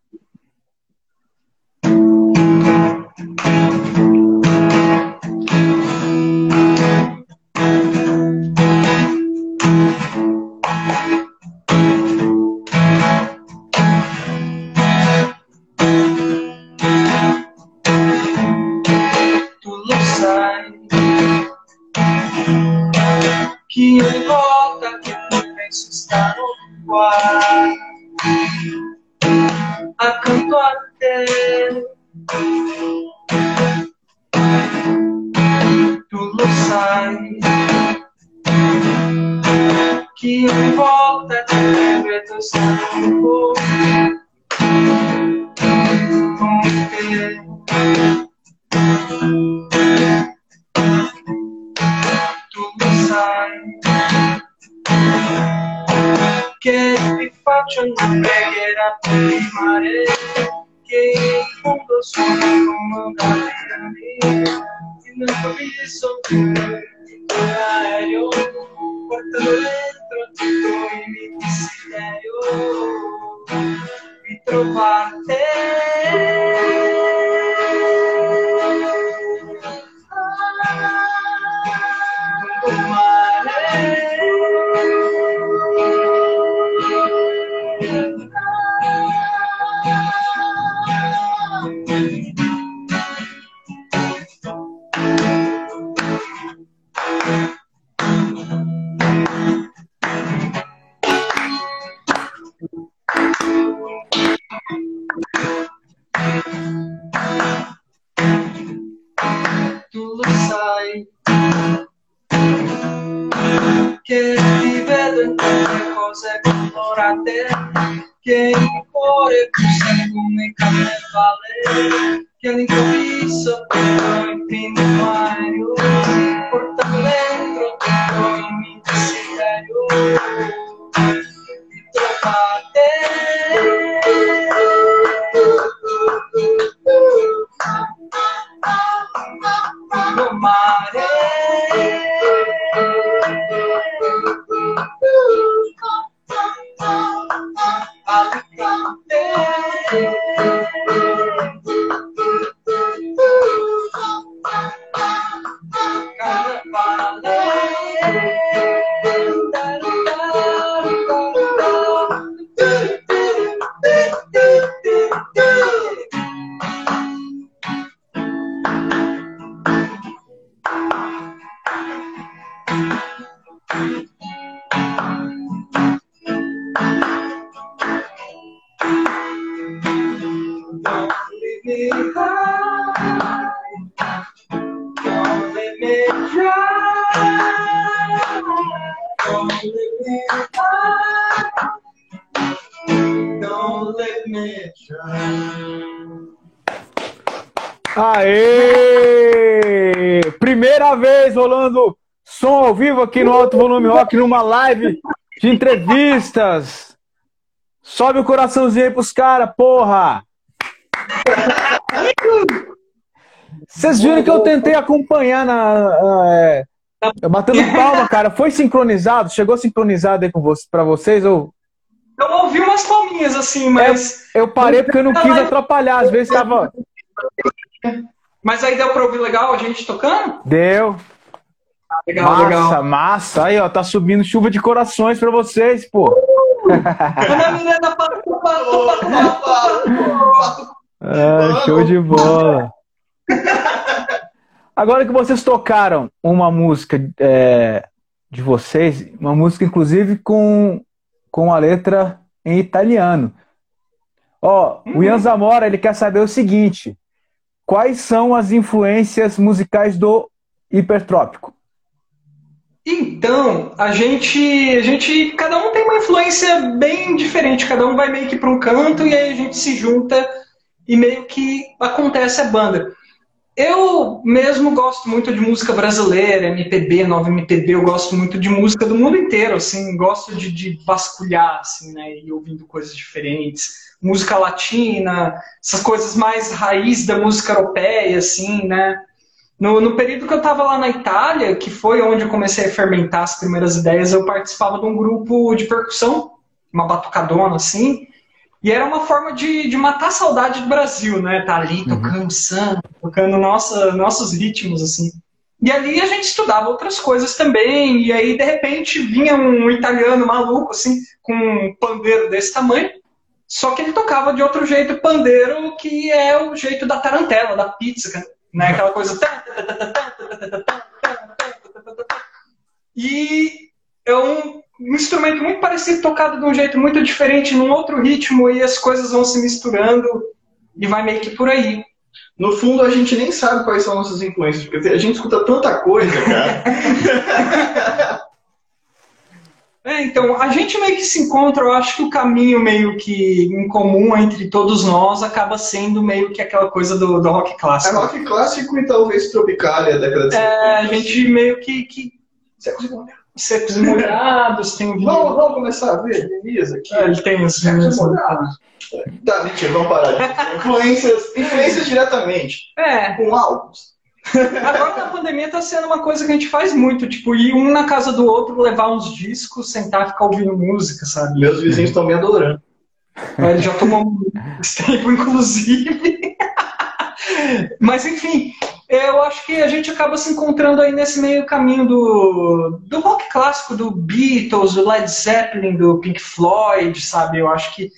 Che il cuore pulsa come carnevale che all'improvviso Volume Rock, numa live de entrevistas. Sobe o coraçãozinho aí pros caras, porra! Vocês viram que eu tentei acompanhar na. é, batendo palma, cara. Foi sincronizado? Chegou sincronizado aí com você, pra vocês? Ou Eu ouvi umas palminhas assim, mas. eu parei porque eu não quis atrapalhar. Às vezes tava. Mas aí deu pra ouvir legal a gente tocando? Deu. Legal, massa, legal. massa. Aí, ó, tá subindo chuva de corações pra vocês, pô. Ah, show de bola. Agora que vocês tocaram uma música é, de vocês, uma música inclusive com, com a letra em italiano. Ó, uhum. o Ian Zamora ele quer saber o seguinte: quais são as influências musicais do hipertrópico? Então, a gente, a gente, cada um tem uma influência bem diferente, cada um vai meio que para um canto e aí a gente se junta e meio que acontece a banda. Eu mesmo gosto muito de música brasileira, MPB, nova MPB, eu gosto muito de música do mundo inteiro, assim, gosto de, de vasculhar, assim, né, e ouvindo coisas diferentes. Música latina, essas coisas mais raiz da música europeia, assim, né. No, no período que eu estava lá na Itália, que foi onde eu comecei a fermentar as primeiras ideias, eu participava de um grupo de percussão, uma batucadona, assim, e era uma forma de, de matar a saudade do Brasil, né? Tá ali uhum. tocando uhum. samba, tocando nossa, nossos ritmos, assim. E ali a gente estudava outras coisas também, e aí de repente vinha um italiano maluco, assim, com um pandeiro desse tamanho, só que ele tocava de outro jeito pandeiro, que é o jeito da tarantela, da pizza, né? Aquela coisa. E é um um instrumento muito parecido, tocado de um jeito muito diferente, num outro ritmo, e as coisas vão se misturando e vai meio que por aí. No fundo, a gente nem sabe quais são nossas influências, porque a gente escuta tanta coisa, cara. É, então, a gente meio que se encontra, eu acho que o caminho meio que em comum entre todos nós acaba sendo meio que aquela coisa do, do rock clássico. É rock clássico e talvez tropical, década de É, a gente meio que... que... Conseguiu secos e molhados, tem vinho. Vamos, vamos começar a ver, Denise, aqui. É, ele tem os secos molhados. Tá, mentira, vamos parar influências, influências diretamente. É. Com álbuns. Agora na pandemia tá sendo uma coisa que a gente faz muito, tipo, ir um na casa do outro, levar uns discos, sentar e ficar ouvindo música, sabe? Meus vizinhos estão me adorando. É, ele já tomou muito tempo, inclusive. Mas enfim, eu acho que a gente acaba se encontrando aí nesse meio caminho do, do rock clássico, do Beatles, do Led Zeppelin, do Pink Floyd, sabe? Eu acho que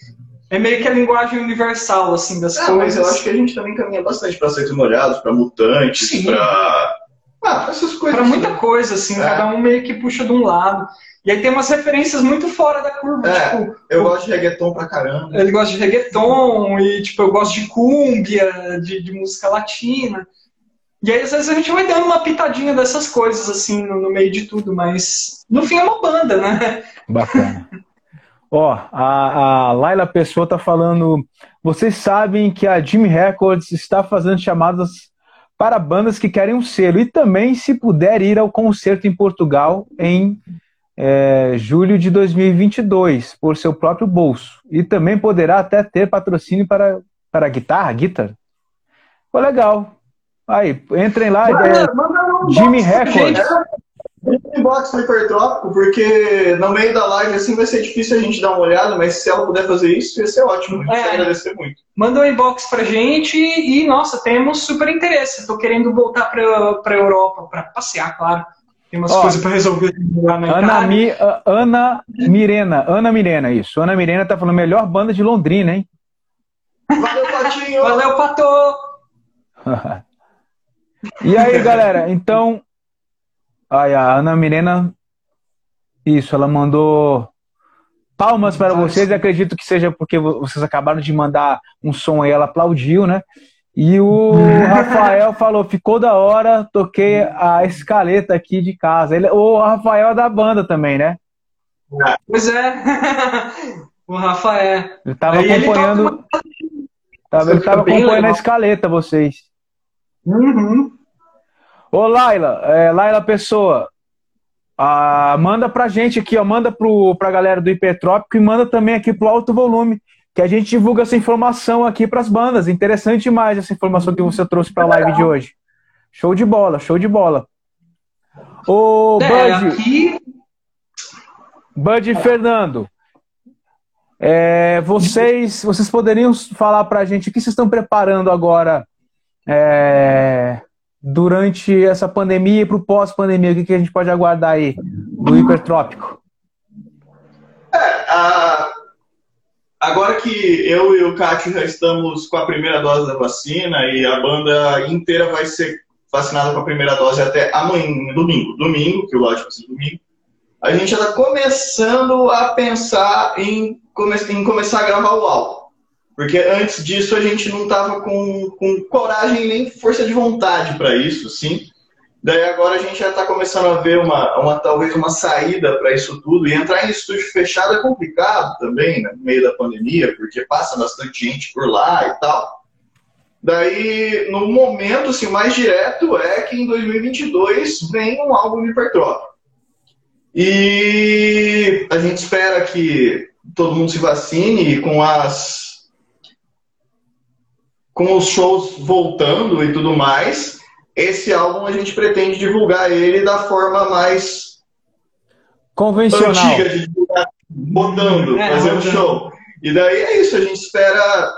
é meio que a linguagem universal, assim, das é, coisas. Mas eu acho que a gente também caminha bastante para Secos Molhados, para Mutantes, para... Ah, essas coisas. Para muita coisa, assim, é. cada um meio que puxa de um lado. E aí tem umas referências muito fora da curva. É, tipo, eu gosto de reggaeton pra caramba. Ele gosta de reggaeton, e tipo, eu gosto de cúmbia, de, de música latina. E aí, às vezes, a gente vai dando uma pitadinha dessas coisas, assim, no, no meio de tudo, mas no fim é uma banda, né? Bacana. Ó, a, a Laila Pessoa tá falando. Vocês sabem que a Jimmy Records está fazendo chamadas para bandas que querem um selo e também, se puder, ir ao concerto em Portugal em é, julho de 2022, por seu próprio bolso. E também poderá até ter patrocínio para, para guitarra, guitar. Foi legal. Aí, entrem lá, manda, é, Jimmy Records. Inbox no Hipertrópico, porque no meio da live assim vai ser difícil a gente dar uma olhada, mas se ela puder fazer isso, ia ser ótimo. A gente é, agradecer muito. Manda um inbox pra gente e, nossa, temos super interesse. Estou querendo voltar pra, pra Europa, para passear, claro. Tem umas Ó, coisas para resolver lá na Ana, Mi, Ana Mirena, Ana Mirena, isso. Ana Mirena tá falando melhor banda de Londrina, hein? Valeu, Patinho! Valeu, Pato! E aí, galera, então. Ai, a Ana Mirena. Isso, ela mandou palmas para vocês. Acredito que seja porque vocês acabaram de mandar um som aí, ela aplaudiu, né? E o Rafael falou: ficou da hora, toquei a escaleta aqui de casa. Ele, o Rafael é da banda também, né? Pois é. o Rafael. Ele tava aí acompanhando. Ele, tava, ele tava acompanhando legal. a escaleta, vocês. Uhum. Ô, Laila, é, Laila Pessoa, ah, manda pra gente aqui, ó, manda pro, pra galera do Hipertrópico e manda também aqui pro Alto Volume, que a gente divulga essa informação aqui pras bandas. Interessante demais essa informação que você trouxe pra live de hoje. Show de bola, show de bola. Ô, é, Bud. Aqui... Bud e Fernando. É, vocês, vocês poderiam falar pra gente o que vocês estão preparando agora é, durante essa pandemia e para o pós-pandemia? O que, que a gente pode aguardar aí do hipertrópico? É, a... agora que eu e o Cássio já estamos com a primeira dose da vacina e a banda inteira vai ser vacinado com a primeira dose até amanhã, domingo, domingo, que o vai ser domingo, a gente já está começando a pensar em, come em, começar a gravar o álbum. Porque antes disso a gente não estava com, com coragem nem força de vontade para isso, sim. Daí agora a gente já está começando a ver uma, uma talvez uma saída para isso tudo. E entrar em estúdio fechado é complicado também, né, no meio da pandemia, porque passa bastante gente por lá e tal. Daí, no momento assim, mais direto é que em 2022 vem um álbum hipertrófico. E a gente espera que todo mundo se vacine com as com os shows voltando e tudo mais. Esse álbum a gente pretende divulgar ele da forma mais convencional, antiga de divulgar, botando, é, fazendo show. E daí é isso, a gente espera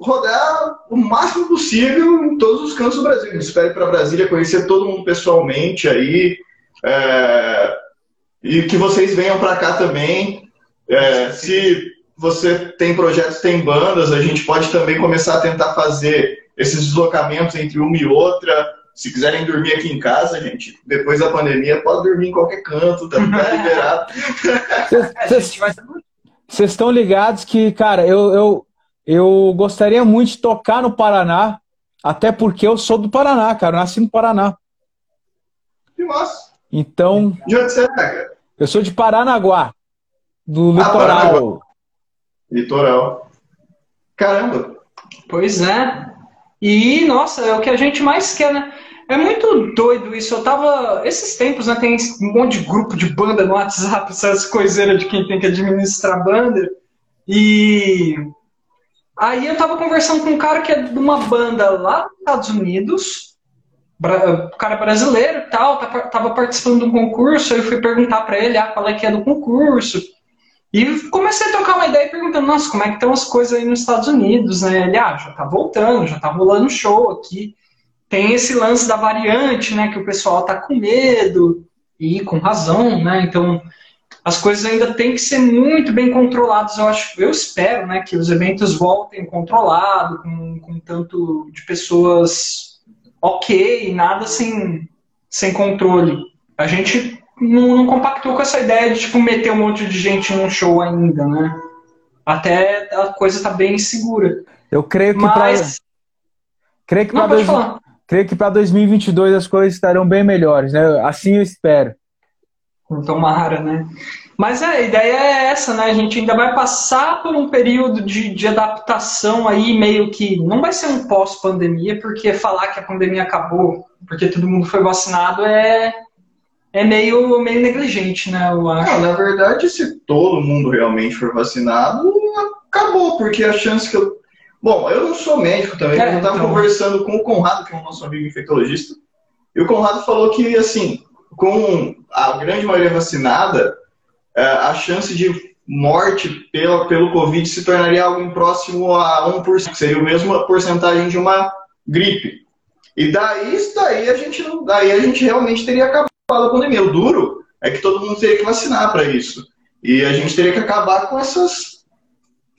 rodar o máximo possível em todos os cantos do Brasil. Espero ir para Brasília conhecer todo mundo pessoalmente aí. É, e que vocês venham para cá também. É, se você tem projetos, tem bandas, a gente pode também começar a tentar fazer esses deslocamentos entre uma e outra. Se quiserem dormir aqui em casa, gente, depois da pandemia, pode dormir em qualquer canto, tá, tá liberado. Vocês estão ligados que, cara, eu, eu, eu gostaria muito de tocar no Paraná, até porque eu sou do Paraná, cara. Eu nasci no Paraná. Que massa. Então. De onde você é, cara? Eu sou de Paranaguá, do ah, litoral. Paranaguá. Litoral. Caramba. Pois é. E, nossa, é o que a gente mais quer, né? É muito doido isso. Eu tava. Esses tempos, né? Tem um monte de grupo de banda no WhatsApp, essas coiseiras de quem tem que administrar banda. E Aí eu tava conversando com um cara que é de uma banda lá nos Estados Unidos, o cara brasileiro e tal, tá tava participando de um concurso, aí eu fui perguntar para ele ah, qual é que é do concurso. E comecei a trocar uma ideia perguntando, nossa, como é que estão as coisas aí nos Estados Unidos, né? Ele, ah, já tá voltando, já tá rolando show aqui. Tem esse lance da variante, né, que o pessoal tá com medo, e com razão, né? Então, as coisas ainda têm que ser muito bem controladas. Eu acho, eu espero, né, que os eventos voltem controlado, com, com tanto de pessoas ok, nada sem, sem controle. A gente não, não, compactou com essa ideia de tipo meter um monte de gente num show ainda, né? Até a coisa tá bem segura. Eu creio que Mas... pra... creio que para dois... creio que para 2022 as coisas estarão bem melhores, né? Assim eu espero. Tomara, né? Mas é, a ideia é essa, né? A gente ainda vai passar por um período de, de adaptação aí, meio que. Não vai ser um pós-pandemia, porque falar que a pandemia acabou porque todo mundo foi vacinado é, é meio, meio negligente, né? Eu acho. Não, na verdade, se todo mundo realmente for vacinado, acabou, porque a chance que eu. Bom, eu não sou médico também, é, eu estava então... conversando com o Conrado, que é o nosso amigo infectologista, e o Conrado falou que, assim, com a grande maioria vacinada, é, a chance de morte pelo, pelo Covid se tornaria algo próximo a 1%, que seria a mesma porcentagem de uma gripe. E daí, isso daí a gente não, daí a gente realmente teria acabado a pandemia. O duro é que todo mundo teria que vacinar para isso. E a gente teria que acabar com essas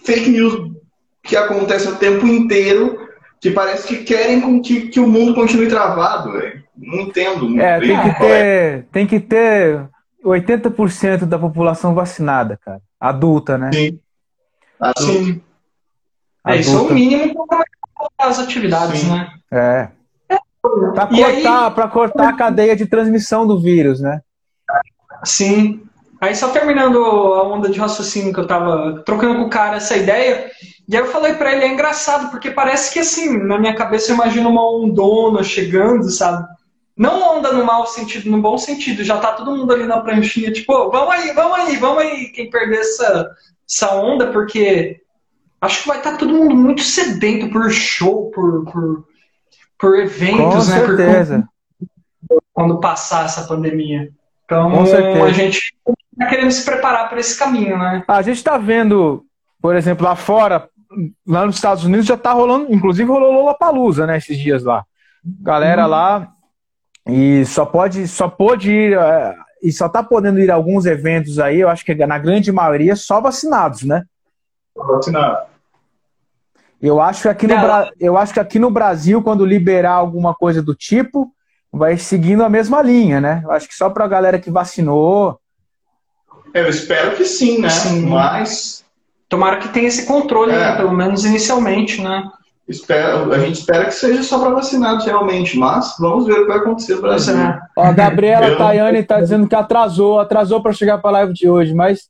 fake news que acontecem o tempo inteiro, que parece que querem que, que o mundo continue travado, véio. Não entendo. É, tem que, ter, tem que ter 80% da população vacinada, cara. Adulta, né? Sim. Adulta. Sim. É, isso é o mínimo para as atividades, Sim. né? É. Para cortar, aí... cortar a cadeia de transmissão do vírus, né? Sim. Aí só terminando a onda de raciocínio que eu tava trocando com o cara essa ideia, e aí eu falei para ele, é engraçado, porque parece que assim, na minha cabeça eu imagino uma ondona chegando, sabe? Não onda no mau sentido, no bom sentido. Já tá todo mundo ali na pranchinha, tipo, vamos aí, vamos aí, vamos aí, quem perder essa, essa onda, porque acho que vai estar tá todo mundo muito sedento por show, por, por, por eventos, Com né? Certeza. Por, quando passar essa pandemia. Então a gente está querendo se preparar para esse caminho, né? A gente está vendo, por exemplo, lá fora, lá nos Estados Unidos já está rolando, inclusive rolou Lollapalooza, né, esses dias lá. Galera hum. lá e só pode, só pode ir, é, e só tá podendo ir a alguns eventos aí, eu acho que na grande maioria, só vacinados, né? Vacinado. Eu acho que aqui no, Bra... eu acho que aqui no Brasil, quando liberar alguma coisa do tipo, vai seguindo a mesma linha, né? Eu acho que só para a galera que vacinou. Eu espero que sim, né? Sim. Mas. Tomara que tenha esse controle, é. né? pelo menos inicialmente, né? Espero, a gente espera que seja só para vacinados realmente, mas vamos ver o que vai acontecer no Brasil. É. Ó, a Gabriela Eu... Tayane está dizendo que atrasou, atrasou para chegar para a live de hoje, mas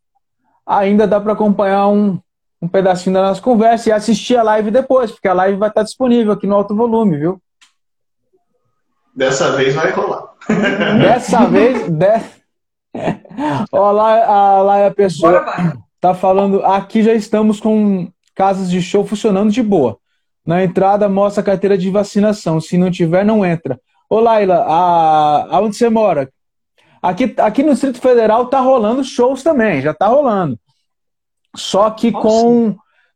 ainda dá para acompanhar um, um pedacinho da nossa conversa e assistir a live depois, porque a live vai estar disponível aqui no alto volume, viu? Dessa vez vai rolar. Dessa vez. De... Olha lá, lá a pessoa tá falando. Aqui já estamos com casas de show funcionando de boa. Na entrada mostra a carteira de vacinação. Se não tiver, não entra. Ô Laila, a... aonde você mora? Aqui, aqui no Distrito Federal tá rolando shows também, já tá rolando. Só que com,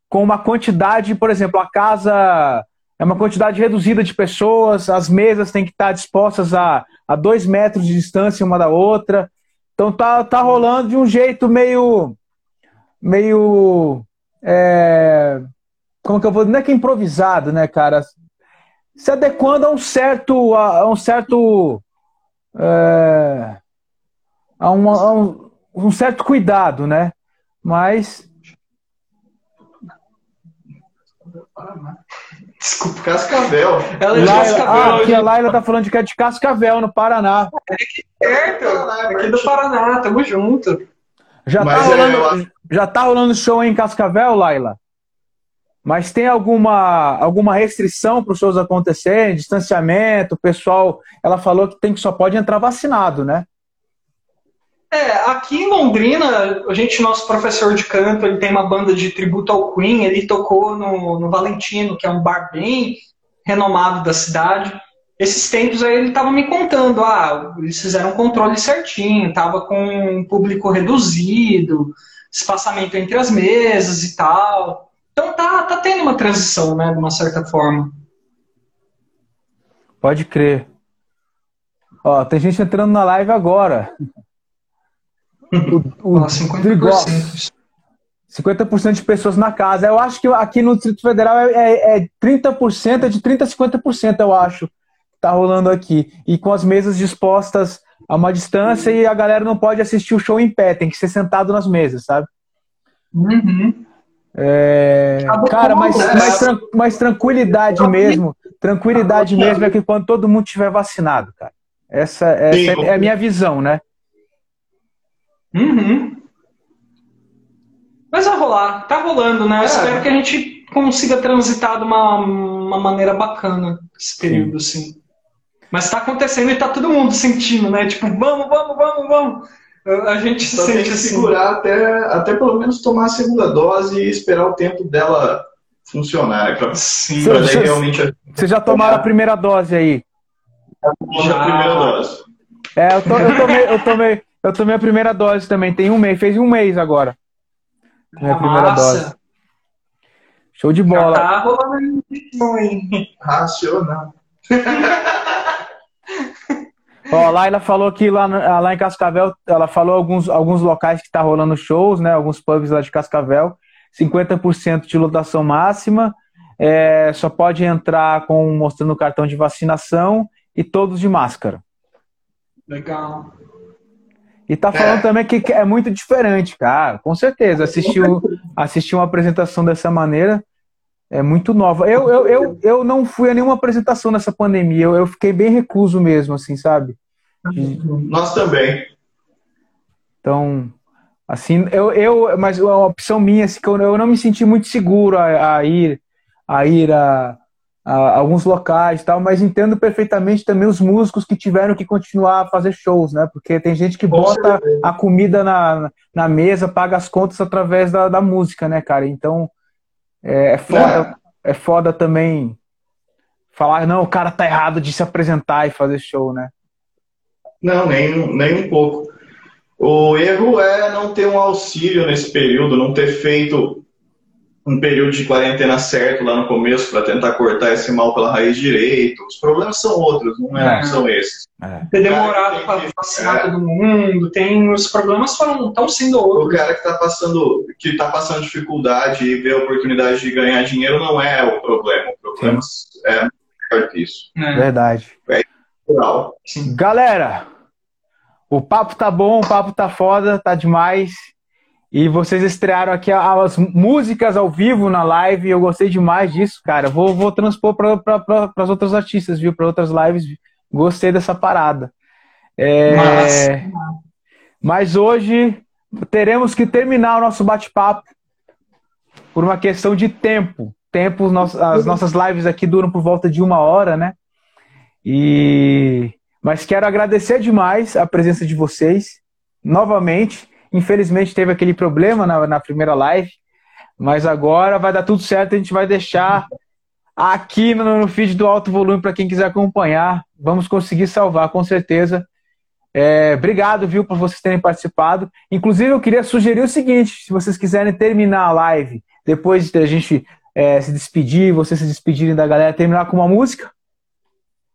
com uma quantidade, por exemplo, a casa é uma quantidade reduzida de pessoas, as mesas têm que estar dispostas a, a dois metros de distância uma da outra. Então tá, tá rolando de um jeito meio. meio. É, como que eu vou. Não é que improvisado, né, cara? Se adequando a um certo. a, um certo. É, a, um, a um, um certo cuidado, né? Mas Desculpa, Cascavel. Ela é de Cascavel. Ah, aqui a Laila tá falando de que é de Cascavel, no Paraná. É aqui perto, aqui do Paraná, tamo junto. Já tá, rolando, é, já tá rolando show em Cascavel, Laila? Mas tem alguma, alguma restrição para os shows acontecerem? Distanciamento, pessoal? Ela falou que tem que só pode entrar vacinado, né? É, aqui em Londrina, a gente, nosso professor de canto, ele tem uma banda de tributo ao Queen, ele tocou no, no Valentino, que é um bar bem renomado da cidade. Esses tempos aí ele estava me contando, ah, eles fizeram um controle certinho, tava com um público reduzido, espaçamento entre as mesas e tal. Então tá, tá tendo uma transição, né, de uma certa forma. Pode crer. Ó, tem gente entrando na live agora. O, o ah, 50%. 50% de pessoas na casa. Eu acho que aqui no Distrito Federal é, é, é 30%, é de 30% a 50%, eu acho, que tá rolando aqui. E com as mesas dispostas a uma distância e a galera não pode assistir o show em pé, tem que ser sentado nas mesas, sabe? Uhum. É... Cara, mas, mas, mas, tranquilidade mesmo, tranquilidade mesmo é que quando todo mundo estiver vacinado, cara. Essa, essa é a minha visão, né? Uhum. Mas vai rolar, tá rolando, né? Eu é. espero que a gente consiga transitar de uma, uma maneira bacana esse período, Sim. assim. Mas tá acontecendo e tá todo mundo sentindo, né? Tipo, vamos, vamos, vamos, vamos. A gente Só se sente assim. segurar até, até pelo menos tomar a segunda dose e esperar o tempo dela funcionar. Né? Pra, Sim. Pra você, realmente... Vocês já tomaram a primeira dose aí? Já a primeira dose. É, eu, to, eu, tomei, eu tomei, eu tomei a primeira dose também, tem um mês, fez um mês agora. Minha ah, primeira dose. Show de bola. Já tá rolando hein? Racional. Ó, a Laila falou que lá, lá em Cascavel, ela falou alguns, alguns locais que tá rolando shows, né? Alguns pubs lá de Cascavel. 50% de lotação máxima. É, só pode entrar com mostrando o cartão de vacinação e todos de máscara. Legal. E tá falando é. também que é muito diferente, cara. Com certeza. Assistir, assistir uma apresentação dessa maneira é muito nova. Eu, eu, eu, eu não fui a nenhuma apresentação nessa pandemia. Eu, eu fiquei bem recluso mesmo, assim, sabe? Nós também. Então, assim, eu, eu mas uma opção minha, assim, que eu, eu não me senti muito seguro a, a ir a ir a, alguns locais e tal, mas entendo perfeitamente também os músicos que tiveram que continuar a fazer shows, né? Porque tem gente que bota a comida na, na mesa, paga as contas através da, da música, né, cara? Então é, é foda, é. é foda também falar, não, o cara tá errado de se apresentar e fazer show, né? Não, nem, nem um pouco. O erro é não ter um auxílio nesse período, não ter feito um período de quarentena certo lá no começo para tentar cortar esse mal pela raiz direito. Os problemas são outros, não, é, é. são esses. É. Ter demorado para vacinar é. todo mundo, tem os problemas foram estão sendo outros. O cara que está passando que tá passando dificuldade e vê a oportunidade de ganhar dinheiro não é o problema. O problema Sim. é maior que isso. É. Verdade. É natural. Galera, o papo tá bom, o papo tá foda, tá demais. E vocês estrearam aqui as músicas ao vivo na live. Eu gostei demais disso, cara. Vou, vou transpor para pra, as outras artistas, viu? Para outras lives. Gostei dessa parada. É... Mas hoje teremos que terminar o nosso bate-papo por uma questão de tempo. Tempo, as nossas lives aqui duram por volta de uma hora, né? E mas quero agradecer demais a presença de vocês novamente. Infelizmente teve aquele problema na, na primeira live, mas agora vai dar tudo certo. A gente vai deixar aqui no, no feed do alto volume para quem quiser acompanhar. Vamos conseguir salvar, com certeza. É, obrigado, viu, por vocês terem participado. Inclusive, eu queria sugerir o seguinte: se vocês quiserem terminar a live, depois de a gente é, se despedir, vocês se despedirem da galera, terminar com uma música.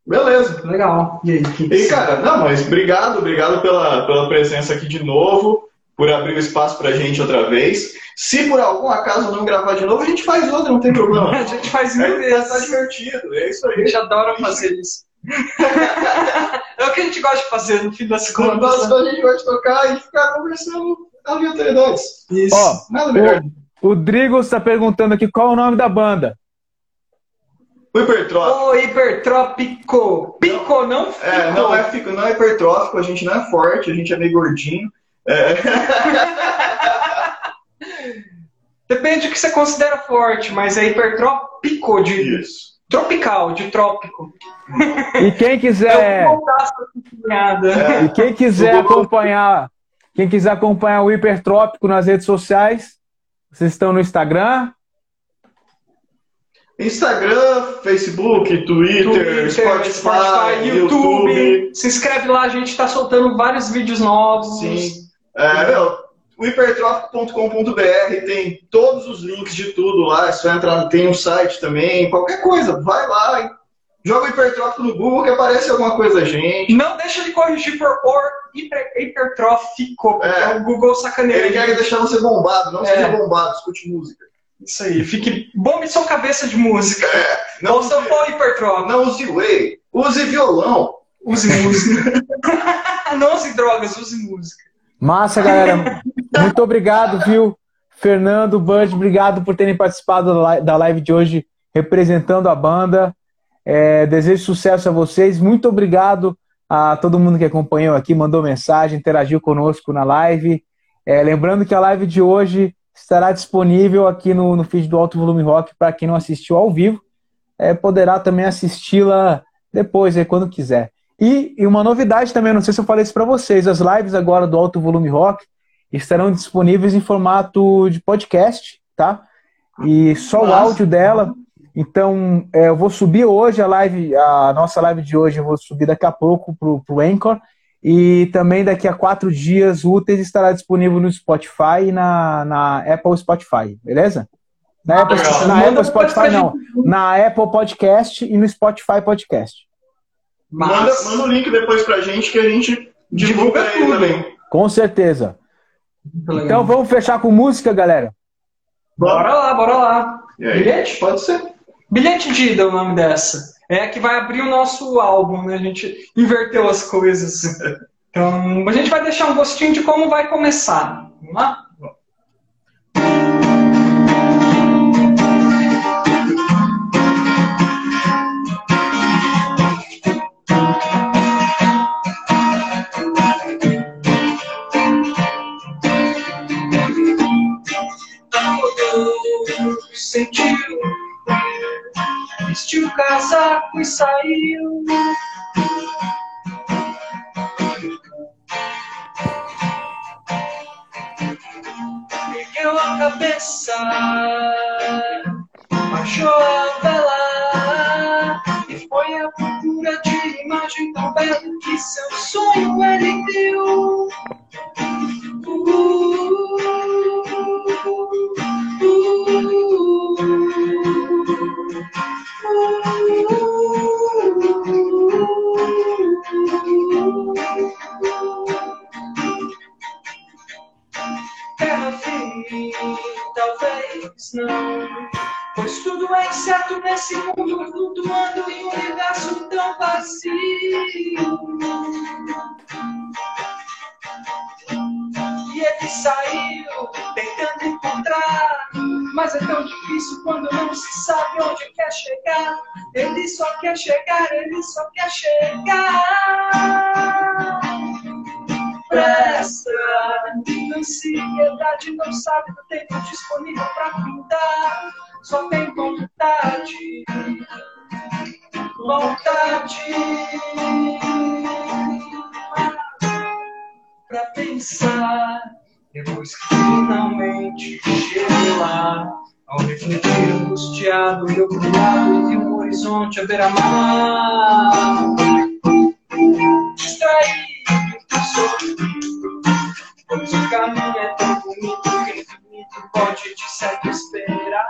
Beleza. Legal. E aí? E, cara, não, mas obrigado, obrigado pela, pela presença aqui de novo por abrir o espaço pra gente outra vez. Se por algum acaso não gravar de novo, a gente faz outra, não tem problema. a gente faz mil é, vezes. Tá divertido, é isso aí. A gente adora fazer isso. é o que a gente gosta de fazer no fim das contas. Nós, né? A gente gosta de tocar e ficar conversando aleatoriedades. Isso. Ó, Nada melhor. O, o Drigo está perguntando aqui qual é o nome da banda. O hipertrófico. O hipertrópico. Pico, não, não É, não é, fico, não é hipertrófico, a gente não é forte, a gente é meio gordinho. É. Depende do que você considera forte, mas é hipertrópico de Isso. tropical, de trópico. E quem quiser. É. E quem quiser acompanhar, quem quiser acompanhar o hipertrópico nas redes sociais, vocês estão no Instagram. Instagram, Facebook, Twitter, Twitter Spotify, Spotify YouTube. YouTube. Se inscreve lá, a gente está soltando vários vídeos novos. Sim. É, meu, o hipertrófico.com.br tem todos os links de tudo lá. É só entrar, tem um site também, qualquer coisa, vai lá, joga o hipertrófico no Google que aparece alguma coisa gente. Não deixa de corrigir por or hiper, hipertrófico, porque é. o Google sacaneia. Ele quer deixar você bombado, não é. seja bombado, escute música. Isso aí, fique bombe sua cabeça de música. É, não Ou seu pau hipertrófico. Não use whey, use violão. Use música. não use drogas, use música. Massa, galera. Muito obrigado, viu? Fernando, Bud, obrigado por terem participado da live de hoje representando a banda. É, desejo sucesso a vocês. Muito obrigado a todo mundo que acompanhou aqui, mandou mensagem, interagiu conosco na live. É, lembrando que a live de hoje estará disponível aqui no, no feed do Alto Volume Rock para quem não assistiu ao vivo. É, poderá também assisti-la depois, é, quando quiser. E, e, uma novidade também, não sei se eu falei isso para vocês, as lives agora do Alto Volume Rock estarão disponíveis em formato de podcast, tá? E só o áudio dela. Então, é, eu vou subir hoje a live, a nossa live de hoje, eu vou subir daqui a pouco pro, pro Anchor. E também daqui a quatro dias úteis estará disponível no Spotify e na, na Apple Spotify, beleza? Na, Apple, na Apple Spotify não, na Apple Podcast e no Spotify Podcast. Manda, manda o link depois pra gente que a gente divulga, divulga tudo. também. Com certeza. Então vamos fechar com música, galera. Bora lá, bora lá. Bilhete? Pode ser. Bilhete de ida é o nome dessa. É que vai abrir o nosso álbum, né? A gente inverteu as coisas. Então, a gente vai deixar um gostinho de como vai começar. Vamos lá? Sentiu, vestiu o casaco e saiu. Ergueu a cabeça, difícil quando não se sabe onde quer chegar. Ele só quer chegar, ele só quer chegar. Presta, ansiedade não sabe do tempo disponível para pintar, só tem vontade, vontade pra pensar. Depois que finalmente cheguei lá, ao refletir angustiado e obrigado, vi um horizonte a beira-mar. Distraído, sorrindo, pois o caminho é tão bonito que infinito pode de certo esperar.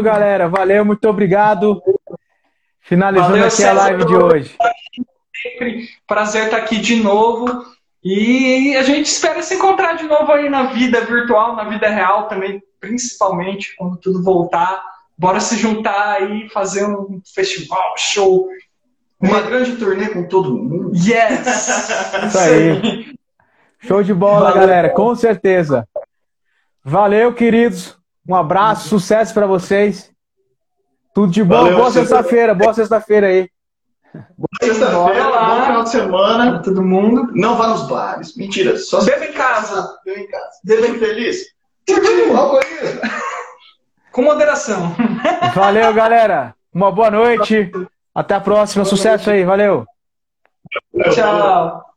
Valeu, galera. Valeu, muito obrigado. Finalizando Valeu, aqui César, a live de hoje. Sempre prazer estar aqui de novo. E a gente espera se encontrar de novo aí na vida virtual, na vida real também, principalmente quando tudo voltar. Bora se juntar aí, fazer um festival, show, uma grande turnê com todo mundo. Yes! Isso aí. Show de bola, Valeu. galera, com certeza. Valeu, queridos. Um abraço, sucesso para vocês. Tudo de bom. Valeu, boa sexta-feira, boa sexta-feira aí. Boa sexta-feira, bom final de semana. Pra todo mundo. Não vá nos bares. Mentira. Só Beba em casa. Beba em casa. Beba feliz. Com moderação. Valeu, galera. Uma boa noite. Até a próxima. Sucesso aí. Valeu. Tchau.